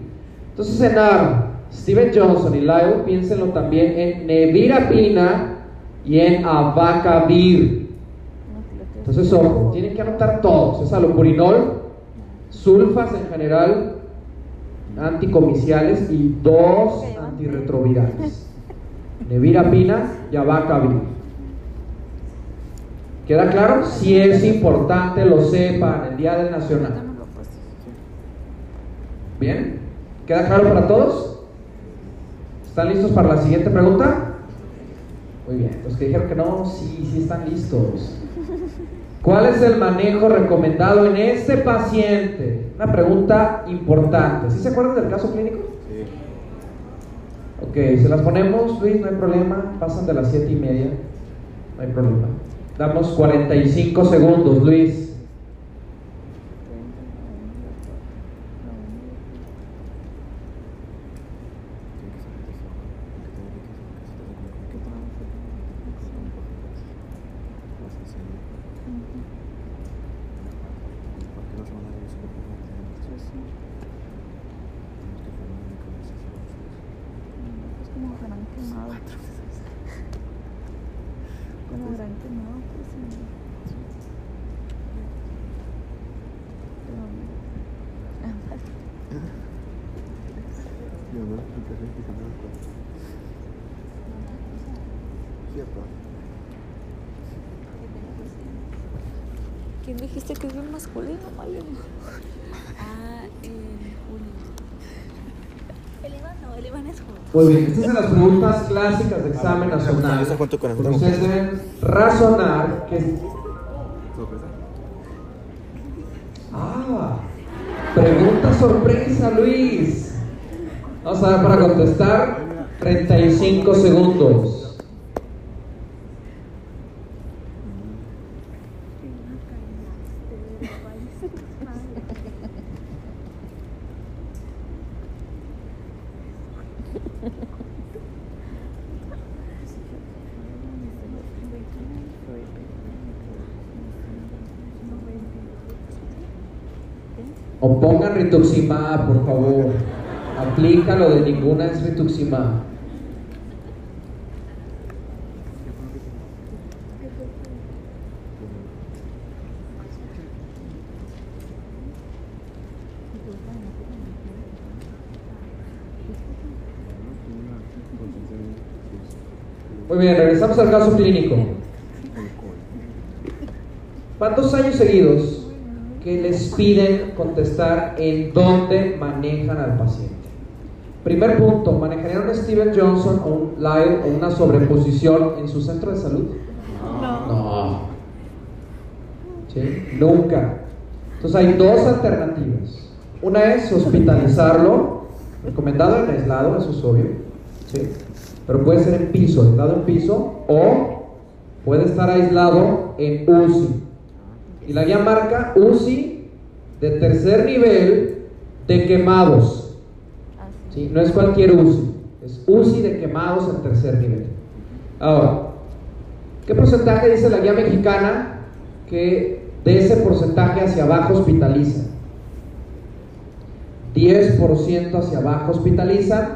Entonces en AR, Steven Johnson y Lyle, piénsenlo también en nevirapina y en abacavir. Entonces, ojo, tienen que anotar todos: es alopurinol, sulfas en general, anticomiciales y dos antirretrovirales: nevirapina y abacavir. ¿Queda claro? Si es importante, lo sepan, el Día del Nacional. ¿Bien? ¿Queda claro para todos? ¿Están listos para la siguiente pregunta? Muy bien, los que dijeron que no, sí, sí están listos. ¿Cuál es el manejo recomendado en este paciente? Una pregunta importante. ¿Sí se acuerdan del caso clínico? Sí. Ok, se las ponemos, Luis, no hay problema. Pasan de las siete y media. No hay problema. Damos 45 segundos, Luis. ¿Quién dijiste que es bien masculino, Mario? Ah, eh, Julio. El Iván no, el Iván es Julio. Muy bien, estas son las preguntas clásicas de examen nacional. Ustedes deben razonar que... Ah, pregunta sorpresa, Luis. Vamos a ver para contestar 35 segundos. O pongan rituximab, por favor. Aplícalo de ninguna es rituximab. Muy bien, regresamos al caso clínico. ¿Cuántos años seguidos que les piden contestar en dónde manejan al paciente? Primer punto, ¿manejarían un Steven Johnson o un Lyle o una sobreposición en su centro de salud? No. No. ¿Sí? Nunca. Entonces hay dos alternativas. Una es hospitalizarlo, recomendado en aislado, eso es obvio. ¿sí? Pero puede ser en piso, aislado en piso, o puede estar aislado en UCI. Y la guía marca UCI de tercer nivel de quemados. ¿sí? No es cualquier UCI, es UCI de quemados en tercer nivel. Ahora, ¿qué porcentaje dice la guía mexicana que de ese porcentaje hacia abajo hospitaliza? 10% hacia abajo hospitalizan,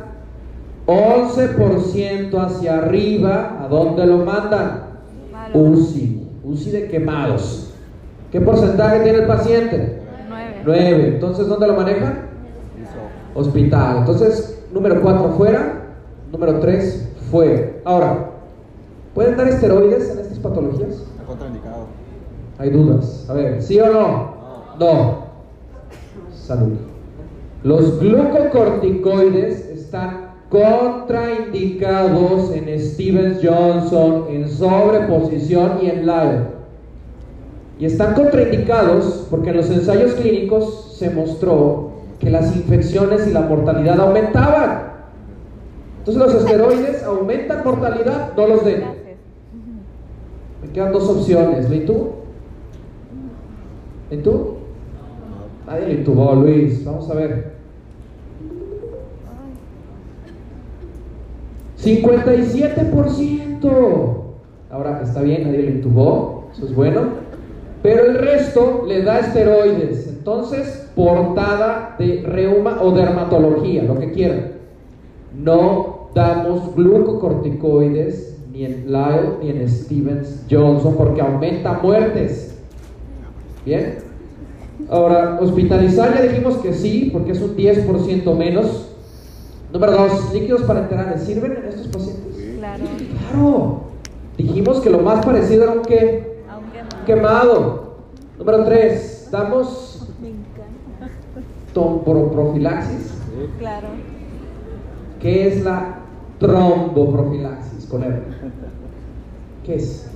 11% hacia arriba, ¿a dónde lo mandan? UCI, UCI de quemados. ¿Qué porcentaje tiene el paciente? Nueve. 9. Entonces, ¿dónde lo manejan? Piso. Hospital. Entonces, número 4 fuera, número 3 fuera. Ahora, ¿pueden dar esteroides en estas patologías? Está contraindicado. Hay dudas. A ver, ¿sí o no? No. Salud. Los glucocorticoides están contraindicados en Stevens Johnson, en sobreposición y en Lyle. Y están contraindicados porque en los ensayos clínicos se mostró que las infecciones y la mortalidad aumentaban. Entonces los esteroides aumentan mortalidad, no los den. Me quedan dos opciones. ¿Lo intubó? ¿Lo intubó? Nadie lo intubó, Luis. Vamos a ver. 57%. Ahora, está bien, nadie lo intubó. Eso es bueno. Pero el resto le da esteroides. Entonces, portada de reuma o dermatología, lo que quieran. No damos glucocorticoides ni en Lyle ni en Stevens Johnson porque aumenta muertes. Bien. Ahora, hospitalizar ya dijimos que sí, porque es un 10% menos. Número dos, líquidos parenterales. ¿Sirven en estos pacientes? Claro. Claro. Dijimos que lo más parecido era un qué? Quemado. Número tres, damos tromboprofilaxis. Claro. ¿Qué es la tromboprofilaxis con R? ¿Qué es?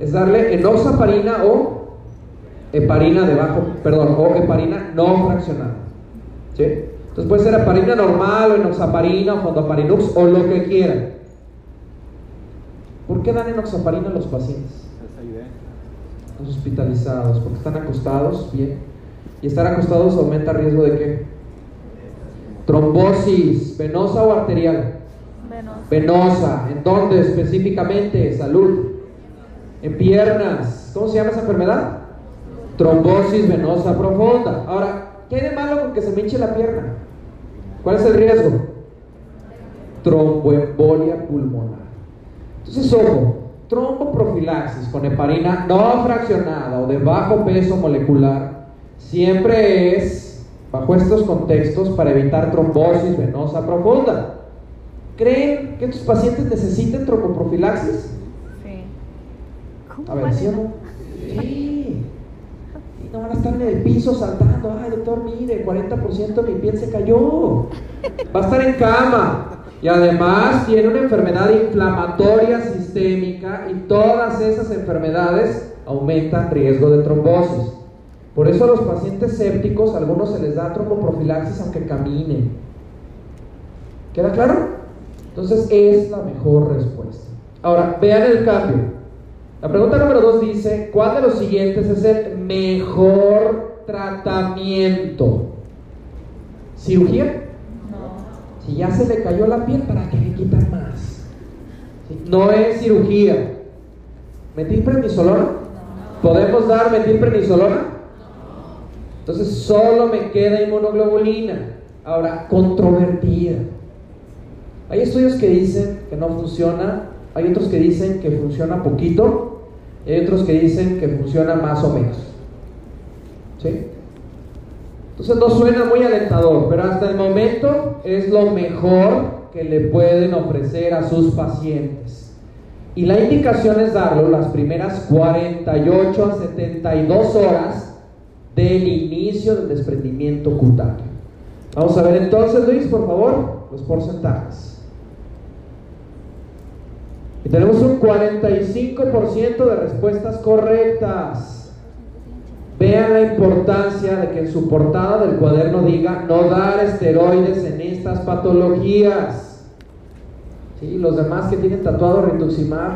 Es darle enoxaparina o heparina de bajo, perdón, o heparina no fraccionada. ¿Sí? Entonces puede ser heparina normal o enoxaparina o fondoparinux o lo que quieran. ¿Por qué dan enoxaparina a los pacientes? Los hospitalizados, porque están acostados, bien. Y estar acostados aumenta riesgo de qué? Trombosis, venosa o arterial. Venosa. Venosa, ¿en dónde específicamente? Salud. En piernas. ¿Cómo se llama esa enfermedad? Trombosis venosa profunda. Ahora, ¿qué hay de malo con que se me hinche la pierna? ¿Cuál es el riesgo? Tromboembolia pulmonar. Entonces, ojo, tromboprofilaxis con heparina no fraccionada o de bajo peso molecular siempre es bajo estos contextos para evitar trombosis venosa profunda. ¿Creen que estos pacientes necesiten tromboprofilaxis? Sí. ¿Cómo A ver? ¿sí o no? Sí. Y no van a estar en el piso saltando. Ay, doctor, mire, 40% de mi piel se cayó. Va a estar en cama. Y además tiene una enfermedad inflamatoria sistémica y todas esas enfermedades aumentan riesgo de trombosis. Por eso a los pacientes sépticos, a algunos se les da tromboprofilaxis aunque caminen. ¿Queda claro? Entonces es la mejor respuesta. Ahora, vean el cambio. La pregunta número dos dice, ¿cuál de los siguientes es el mejor tratamiento? ¿Cirugía? Si ya se le cayó la piel, ¿para qué le quitan más? ¿Sí? No es cirugía. ¿Metilprednisolona? ¿Podemos dar metilprednisolona? Entonces solo me queda inmunoglobulina. Ahora, controvertida. Hay estudios que dicen que no funciona, hay otros que dicen que funciona poquito, y hay otros que dicen que funciona más o menos. ¿Sí? Entonces no suena muy alentador, pero hasta el momento es lo mejor que le pueden ofrecer a sus pacientes. Y la indicación es darlo las primeras 48 a 72 horas del inicio del desprendimiento cutáneo. Vamos a ver entonces, Luis, por favor, los porcentajes. Y tenemos un 45% de respuestas correctas. Vean la importancia de que en su portada del cuaderno diga no dar esteroides en estas patologías. Sí, los demás que tienen tatuado rituximab,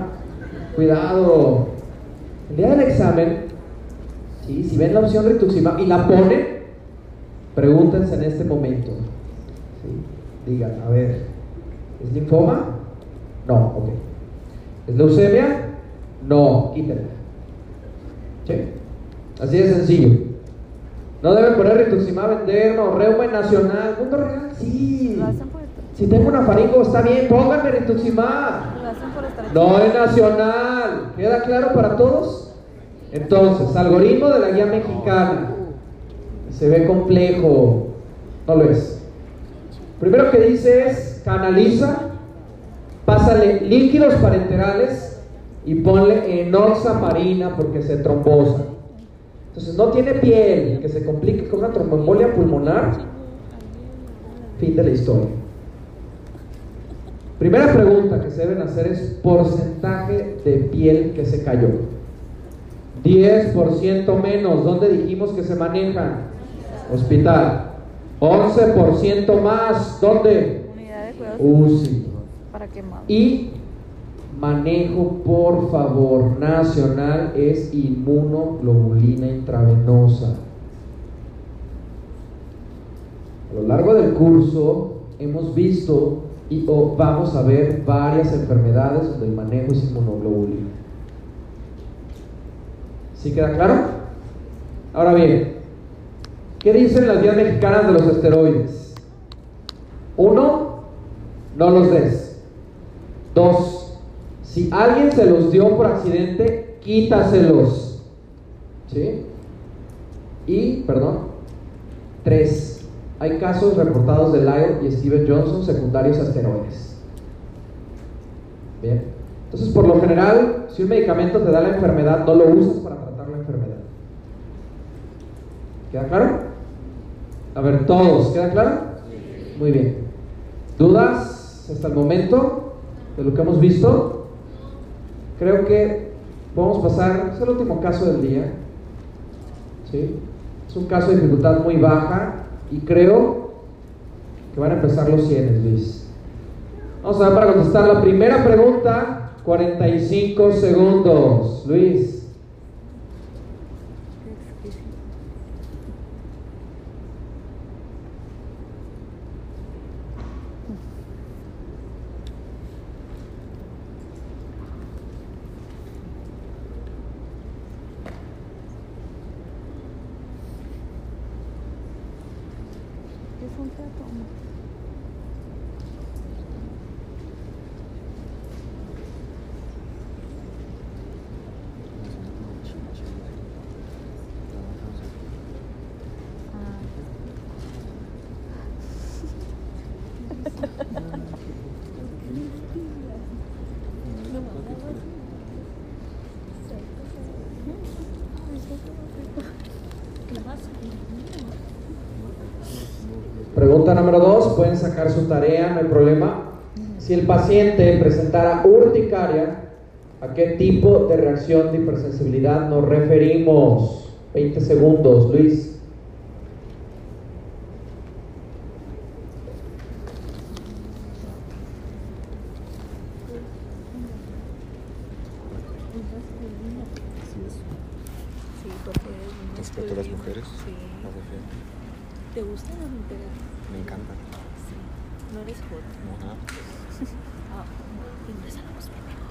cuidado. El día del examen, sí, si ven la opción rituximab y la ponen, pregúntense en este momento. Sí, digan, a ver, ¿es linfoma? No, ok. ¿Es leucemia? No, quítenla. ¿Sí? Así de sencillo. No deben poner rituximab en derma o reuma nacional. ¿Punto real? Sí. Lo hacen por el Si tengo una faringo, está bien, pónganme rituximab. Lo hacen por estar No es nacional. ¿Queda claro para todos? Entonces, algoritmo de la guía mexicana. Se ve complejo. No lo es. Primero que dice es canaliza, pásale líquidos parenterales y ponle enoxa marina porque se trombosa. Entonces no tiene piel, que se complique con una tromboembolia pulmonar. Fin de la historia. Primera pregunta que se deben hacer es porcentaje de piel que se cayó. 10% menos. ¿Dónde dijimos que se manejan? Hospital. 11% más. ¿Dónde? Unidad de cuidados UCI. para quemado. Y manejo, por favor, nacional es inmunoglobulina intravenosa. A lo largo del curso hemos visto y vamos a ver varias enfermedades donde el manejo es inmunoglobulina. ¿Sí queda claro? Ahora bien, ¿qué dicen las guías mexicanas de los esteroides? Uno, no los des. Dos, si alguien se los dio por accidente, quítaselos. ¿Sí? Y, perdón. Tres, hay casos reportados de Lyle y Steven Johnson secundarios a esteroides. Bien. Entonces, por lo general, si un medicamento te da la enfermedad, no lo usas para tratar la enfermedad. ¿Queda claro? A ver, todos, ¿queda claro? Muy bien. ¿Dudas hasta el momento de lo que hemos visto? Creo que podemos pasar, es el último caso del día. ¿Sí? Es un caso de dificultad muy baja y creo que van a empezar los 100, Luis. Vamos a ver para contestar la primera pregunta, 45 segundos. Luis. ¿Qué es un teatoma? Ah, Pregunta número dos, pueden sacar hay problema. Si el paciente presentara urticaria, ¿a qué tipo de reacción de hipersensibilidad nos referimos? 20 segundos, Luis. sí, porque es una Respecto a las masculina. mujeres, Sí. me refiero. ¿Te gusta o no te gusta? Me encanta. Sí. No eres hot. Ajá. Ah, ingresamos primero.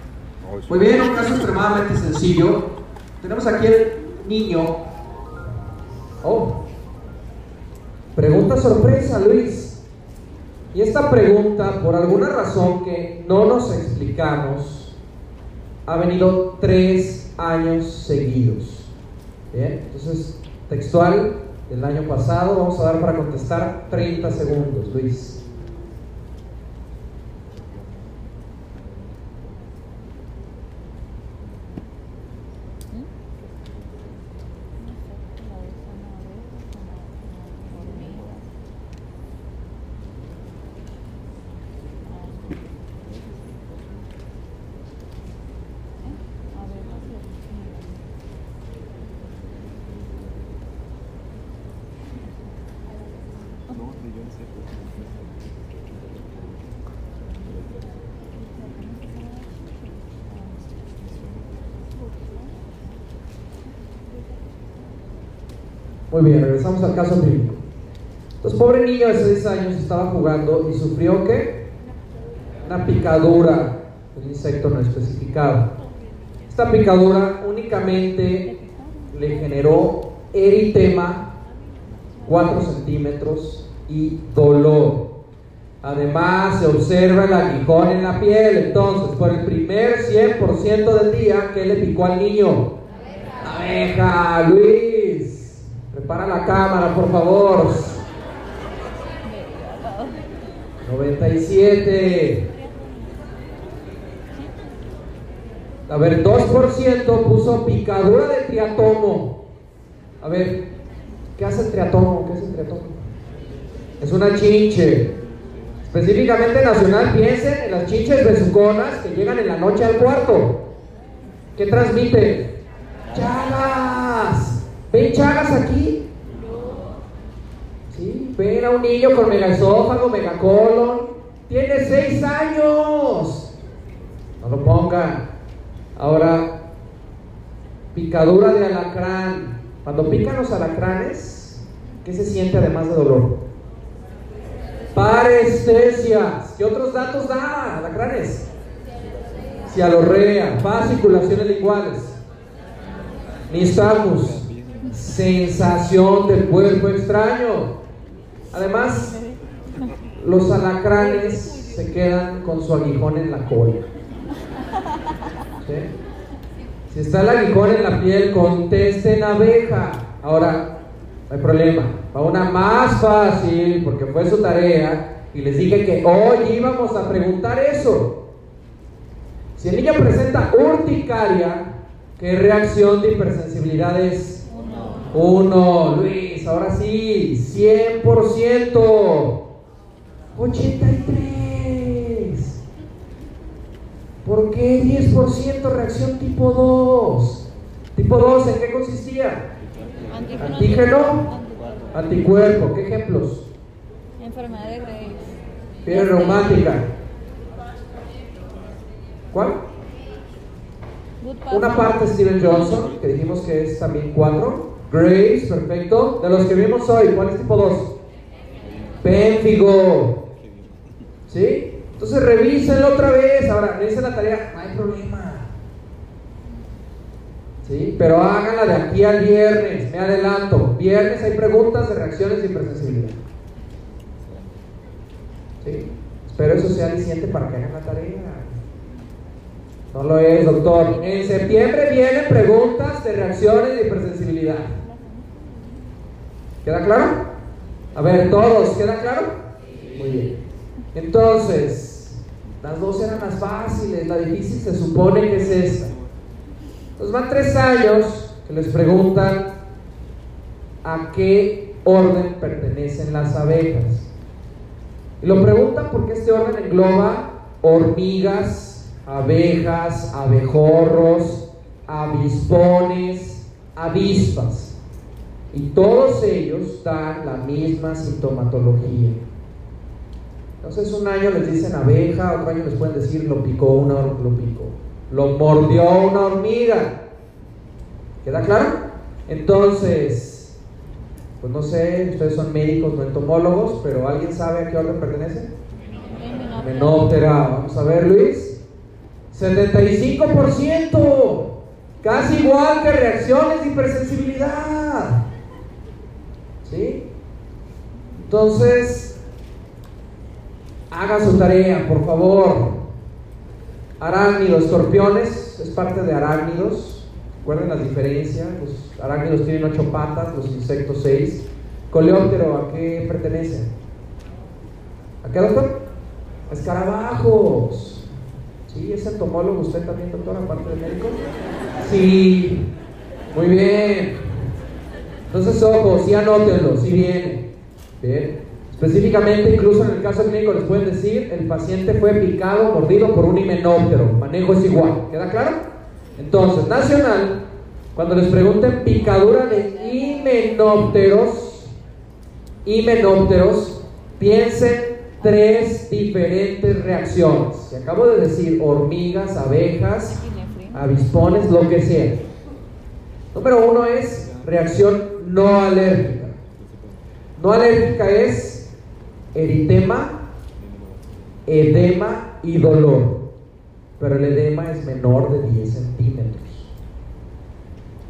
Oh, sí. Muy bien, un caso extremadamente sencillo. Tenemos aquí el niño. Oh. Pregunta sorpresa, Luis. Y esta pregunta, por alguna razón que no ha venido tres años seguidos. Entonces, textual del año pasado, vamos a dar para contestar 30 segundos, Luis. No, ni yo no sé. Muy al caso clínico. Entonces, pobre niño de 6 años estaba jugando y sufrió ¿qué? Una picadura, un insecto no especificado. Esta picadura únicamente le generó eritema 4 centímetros y dolor. Además, se observa el aguijón en la piel. Entonces, por el primer 100% del día, ¿qué le picó al niño? Abeja. Luis, prepara la cámara, por favor. 97. A ver, 2% puso picadura de triatomo. A ver, ¿qué hace el triatomo? ¿Qué es el triatomo? Es una chinche. Específicamente nacional, piensen en las chinches besuconas que llegan en la noche al cuarto. ¿Qué transmiten? Chagas. ¿Ven chagas aquí? Ven a un niño con megaesófago, megacolon. Tiene seis años. No lo pongan. Ahora, picadura de alacrán. Cuando pican los alacranes, ¿qué se siente además de dolor? Parestesias. ¿Qué otros datos da, alacranes? Cialorrea, fasciculaciones linguales. Nistagmus, sensación del cuerpo extraño. Además, los alacranes se quedan con su aguijón en la cola. Si está el aguijón en la piel, contesten abeja. Ahora, no hay problema. Va una más fácil porque fue su tarea y les dije que hoy íbamos a preguntar eso. Si el niño presenta urticaria, ¿qué reacción de hipersensibilidad es? Uno. Luis, ahora sí, 100%. 83. ¿Por qué 10% reacción tipo 2? Tipo 2, ¿en qué consistía? Antígeno, anticuerpo. ¿Qué ejemplos? Enfermedad de Graves. Fiebre reumática. ¿Cuál? Una parte Steven Johnson, que dijimos que es también 4. Graves, perfecto. De los que vimos hoy, ¿cuál es tipo 2? Pénfigo. ¿Sí? Entonces revísenlo otra vez. Ahora, revisen la tarea, no hay problema. ¿Sí? Pero háganla de aquí al viernes, me adelanto. Viernes hay preguntas de reacciones y hipersensibilidad. ¿Sí? Espero eso sea aliciente para que hagan la tarea. No lo es, doctor. En septiembre vienen preguntas de reacciones y hipersensibilidad. ¿Queda claro? A ver, todos, ¿queda claro? Muy bien. Entonces, las dos eran las fáciles, la difícil se supone que es esta. Entonces van tres años que les preguntan a qué orden pertenecen las abejas. Y lo preguntan porque este orden engloba hormigas, abejas, abejorros, avispones, avispas. Y todos ellos dan la misma sintomatología. Entonces un año les dicen abeja, otro año les pueden decir lo picó una, lo picó. Lo mordió una hormiga. ¿Queda claro? Entonces, pues no sé, ustedes son médicos, no entomólogos, pero ¿alguien sabe a qué orden pertenece? Menóptera. Vamos a ver, Luis. 75%. Casi igual que reacciones de hipersensibilidad. ¿Sí? Entonces, haga su tarea, por favor. Arácnidos, escorpiones, es parte de arácnidos. Recuerden las diferencias. Los arácnidos tienen ocho patas, los insectos seis. Coleóptero, ¿a qué pertenece? ¿A qué, doctor? Escarabajos. ¿Sí? ¿Es entomólogo usted también, doctor, aparte de médico? Sí. Muy bien. Entonces, ojo, sí anótenlo, sí viene. Bien. Específicamente, incluso en el caso clínico les pueden decir, el paciente fue picado, mordido por un himenóptero. Manejo es igual. ¿Queda claro? Entonces, nacional, cuando les pregunten picadura de himenópteros, himenópteros, piensen tres diferentes reacciones. Y acabo de decir hormigas, abejas, avispones, lo que sea. Número uno es reacción no alérgica. No alérgica es eritema, edema y dolor. Pero el edema es menor de 10 centímetros.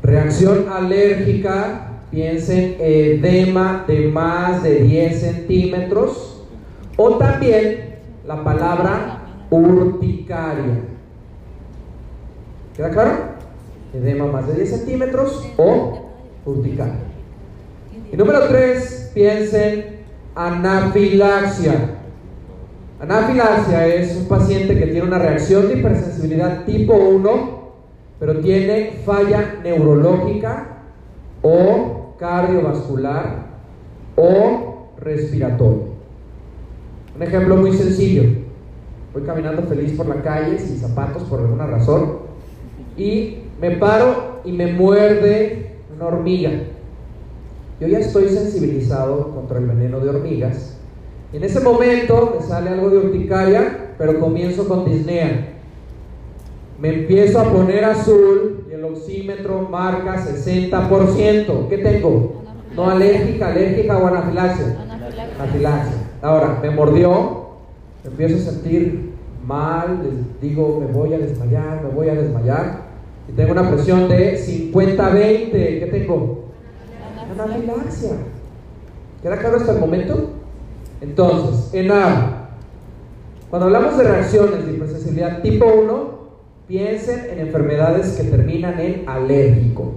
Reacción alérgica, piensen edema de más de 10 centímetros O también la palabra urticaria. ¿Queda claro? Edema más de 10 centímetros o urticaria. Y número 3, piensen anafilaxia. Anafilaxia es un paciente que tiene una reacción de hipersensibilidad tipo 1, pero tiene falla neurológica o cardiovascular o respiratorio. Un ejemplo muy sencillo. Voy caminando feliz por la calle sin zapatos por alguna razón y me paro y me muerde una hormiga. Yo ya estoy sensibilizado contra el veneno de hormigas en ese momento me sale algo de urticaria, pero comienzo con disnea. Me empiezo a poner azul y el oxímetro marca 60%. ¿Qué tengo? No alérgica, alérgica o anafilaxia. Anafilaxia. Ahora, me mordió, empiezo a sentir mal, les digo, me voy a desmayar, me voy a desmayar. Y tengo una presión de 50-20. ¿Qué tengo? Anafilaxia. ¿Queda claro hasta el momento? Entonces, en A, cuando hablamos de reacciones de hipersensibilidad tipo 1, piensen en enfermedades que terminan en alérgico.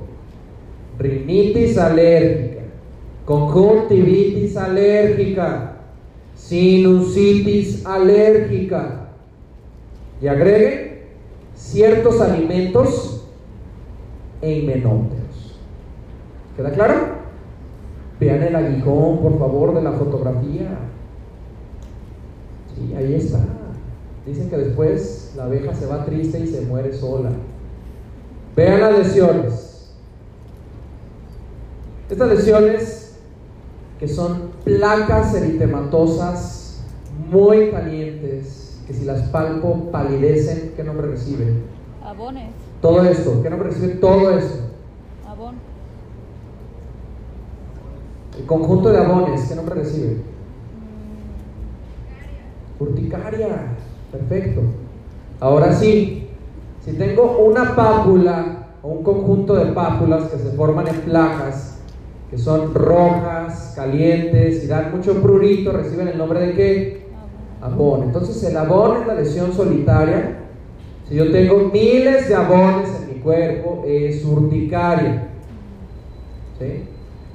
Rinitis alérgica, conjuntivitis alérgica, sinusitis alérgica. Y agreguen ciertos alimentos e himenópteros. ¿Queda claro? Vean el aguijón, por favor, de la fotografía. Sí, ahí está. Dicen que después la abeja se va triste y se muere sola. Vean las lesiones. Estas lesiones que son placas eritematosas muy calientes, que si las palpo palidecen, ¿qué nombre reciben? Abones. Todo esto, ¿qué nombre recibe todo esto? Abón. El conjunto de abones, ¿qué nombre recibe? Urticaria. Perfecto. Ahora sí, si tengo una pápula o un conjunto de pápulas que se forman en placas, que son rojas, calientes y dan mucho prurito, reciben el nombre de qué? Abón. Entonces el abón es la lesión solitaria. Si yo tengo miles de abones en mi cuerpo, es urticaria. ¿Sí?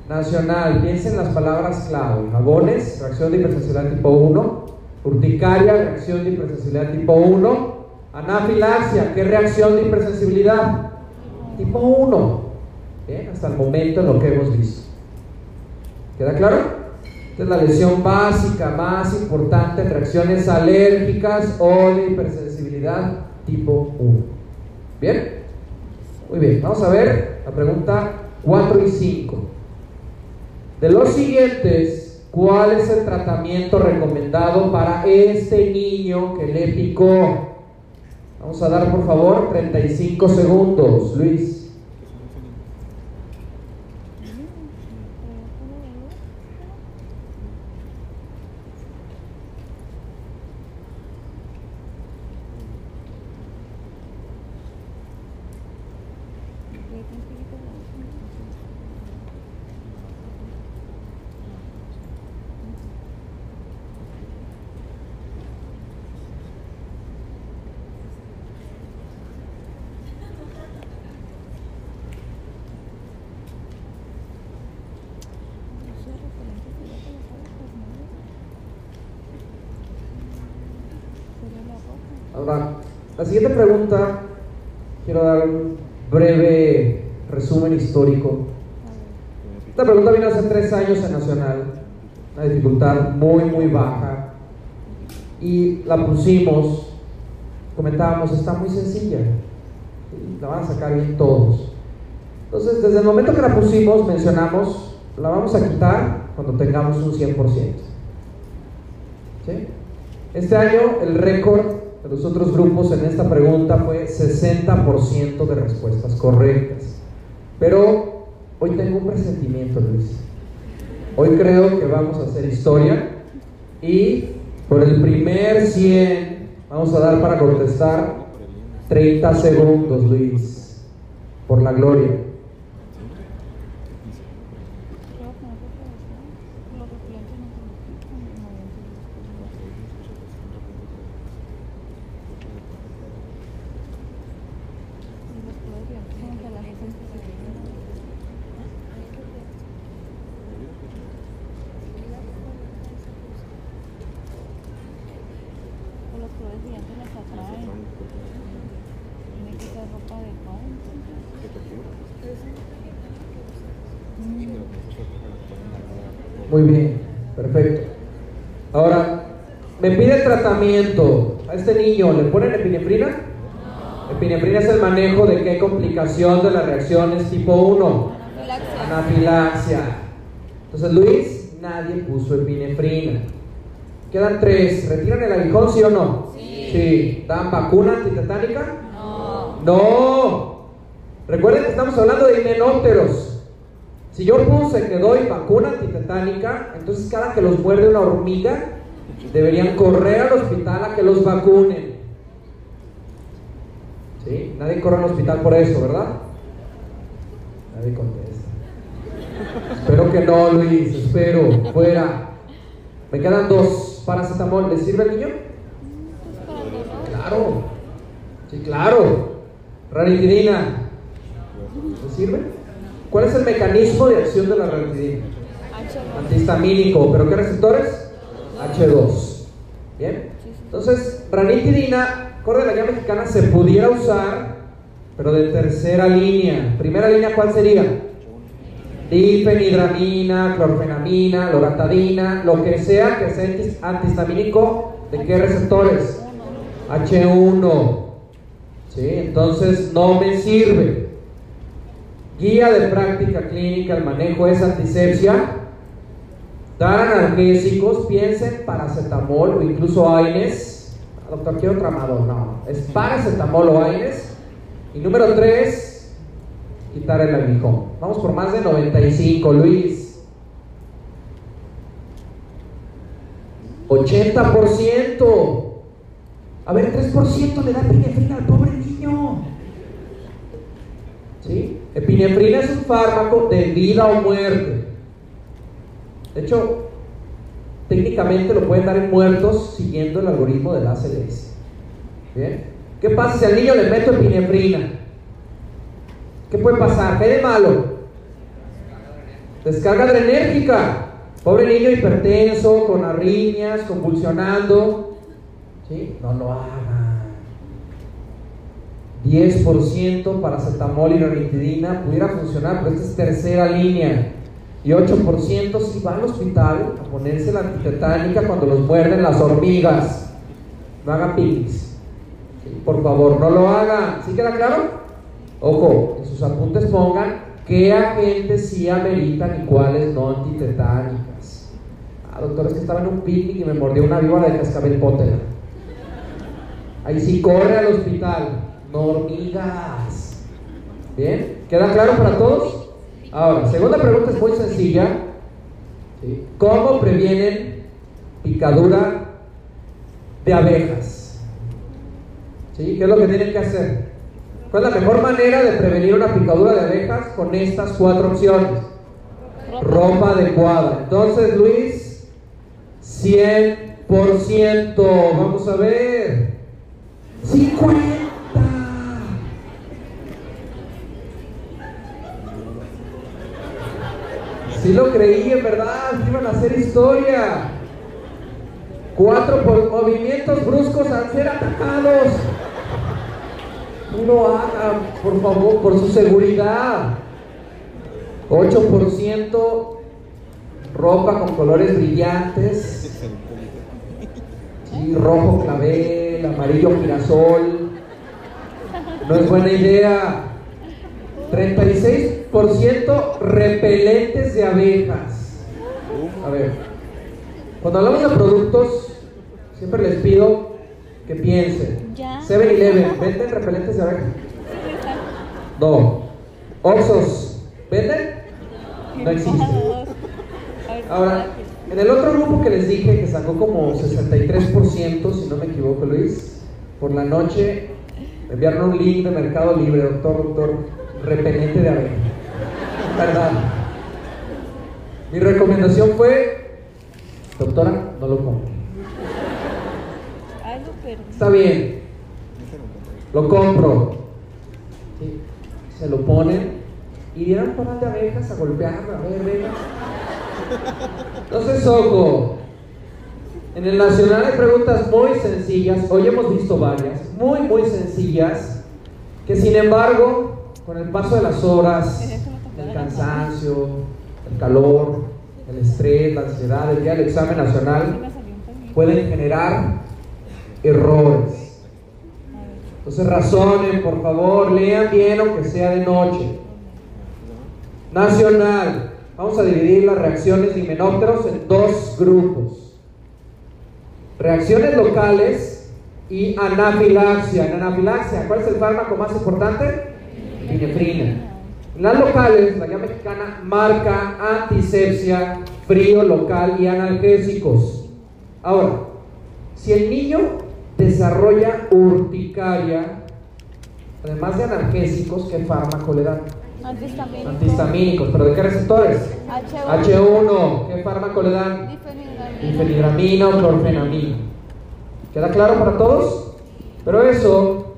Nacional, piensen las palabras clave. Abones, reacción de hipersensibilidad tipo 1. Urticaria, reacción de hipersensibilidad tipo 1. Anafilaxia, ¿qué reacción de hipersensibilidad? Tipo 1. Bien, hasta el momento en lo que hemos visto. ¿Queda claro? Esta es la lesión básica más importante reacciones alérgicas o de hipersensibilidad tipo 1. ¿Bien? Muy bien, vamos a ver la pregunta 4 y 5. De los siguientes, ¿cuál es el tratamiento recomendado para este niño que le picó? Vamos a dar por favor 35 segundos, Luis. Siguiente pregunta, quiero dar un breve resumen histórico. Esta pregunta vino hace tres años en Nacional, una dificultad muy, muy baja, y la pusimos, comentábamos, está muy sencilla, la van a sacar bien todos. Entonces, desde el momento que la pusimos, mencionamos, la vamos a quitar cuando tengamos un 100%. ¿Sí? Este año el récord los otros grupos en esta pregunta fue 60% de respuestas correctas. Pero hoy tengo un presentimiento, Luis. Hoy creo que vamos a hacer historia y por el primer 100 vamos a dar para contestar 30 segundos, Luis, por la gloria. trae. Tiene que ser ropa adecuada. Muy bien, perfecto. Ahora, me pide tratamiento ¿le ponen epinefrina? Epinefrina es el manejo de qué complicación de las reacciones tipo 1. Anafilaxia. Entonces, Luis, nadie puso epinefrina. Quedan tres. ¿Retiran el aguijón, sí o no? Sí. ¿Dan vacuna antitetánica? No. No. Recuerden que estamos hablando de himenópteros. Si yo puse que doy vacuna antitetánica, entonces cada que los muerde una hormiga, deberían correr al hospital a que los vacunen. Nadie corre al hospital por eso, ¿verdad? Nadie contesta. Espero que no, Luis, espero. Fuera. Me quedan dos paracetamol. ¿Le sirve al niño? Claro. Sí, claro. Ranitidina. ¿Le sirve? ¿Cuál es el mecanismo de acción de la ranitidina? Antihistamínico. ¿Pero qué receptores? H2. Bien. Entonces, ranitidina, corre de la guía mexicana, se pudiera usar, pero de tercera línea. Primera línea, ¿cuál sería? Difenhidramina, clorfenamina, loratadina, lo que sea que sea antihistamínico, ¿de qué receptores? H1. ¿Sí? Entonces no me sirve. Guía de práctica clínica, el manejo es antisepsia. Dar analgésicos, piensen paracetamol o incluso AINES. Doctor, quiero tramador. No, es paracetamol o AINES. Y número 3, quitar el aguijón. Vamos por más de 95, Luis. 80%. A ver, 3% le da epinefrina al pobre niño. ¿Sí? Epinefrina es un fármaco de vida o muerte. De hecho, técnicamente lo pueden dar en muertos siguiendo el algoritmo del ACLS. ¿Bien? ¿Qué pasa si al niño le meto epinefrina? ¿Qué puede pasar? ¿Qué de malo? Descarga adrenérgica. Pobre niño hipertenso, con arritmias, convulsionando. ¿Sí? No lo hagan. 10% paracetamol y ranitidina pudiera funcionar, pero esta es tercera línea. Y 8% si va al hospital a ponerse la antitetánica cuando los muerden las hormigas. No hagan picnics. Por favor, no lo hagan. ¿Sí queda claro? Ojo, en sus apuntes pongan qué agentes sí ameritan y cuáles no antitetánicas. Ah, doctor, es que estaba en un picnic y me mordió una víbora de cascabel pótera. Ahí sí corre al hospital. No hormigas. ¿Bien? ¿Queda claro para todos? Ahora, segunda pregunta es muy sencilla. ¿Cómo previenen picadura de abejas? ¿Sí? ¿Qué es lo que tienen que hacer? ¿Cuál es la mejor manera de prevenir una picadura de abejas? Con estas cuatro opciones. Ropa adecuada. Entonces, Luis, 100%. Vamos a ver. 50. Sí lo creí, en verdad, iban a hacer historia. Cuatro por movimientos bruscos al ser atacados. No hagan, por favor, por su seguridad. 8% ropa con colores brillantes. Sí, rojo clavel, amarillo girasol. No es buena idea. 36% repelentes de abejas. A ver, cuando hablamos de productos, siempre les pido que piensen. Ya. 7-Eleven, ¿venden repelentes de abejas? No. Oxos, ¿venden? No existe. Ahora, en el otro grupo que les dije que sacó como 63%, si no me equivoco, Luis, por la noche me enviaron un link de Mercado Libre, doctor, doctor, repelente de abeja. ¿Verdad? Mi recomendación fue, doctora, no lo compre. Está bien, lo compro. Se lo ponen y dieron panal de abejas a golpearlo. A ver, venga. Entonces, ojo. En el nacional hay preguntas muy sencillas, hoy hemos visto varias, muy, muy sencillas, que sin embargo, con el paso de las horas, el cansancio, el calor, el estrés, la ansiedad, el día del examen nacional, pueden generar errores. Entonces razonen, por favor, lean bien aunque sea de noche. Nacional. Vamos a dividir las reacciones de himenópteros en dos grupos. Reacciones locales y anafilaxia. En anafilaxia, ¿cuál es el fármaco más importante? Epinefrina. En las locales, la guía mexicana marca antisepsia, frío local y analgésicos. Ahora, si el niño desarrolla urticaria, además de analgésicos, ¿qué fármaco le dan? Antihistamínico. Antihistamínicos, pero ¿de qué receptores? H1. H1, ¿qué fármaco le dan? Difenhidramina o clorfenamina. ¿Queda claro para todos? Pero eso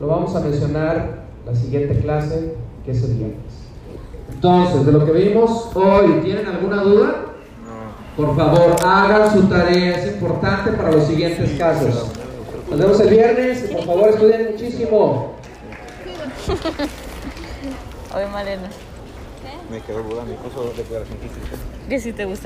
lo vamos a mencionar la siguiente clase, que es el viernes. Entonces, de lo que vimos hoy, ¿tienen alguna duda? Por favor, hagan su tarea, es importante para los siguientes casos. Nos vemos el viernes y por favor estudien muchísimo. Oye, Malena, ¿Qué? Me quedó duda, me puso declaración física. que si te gusta.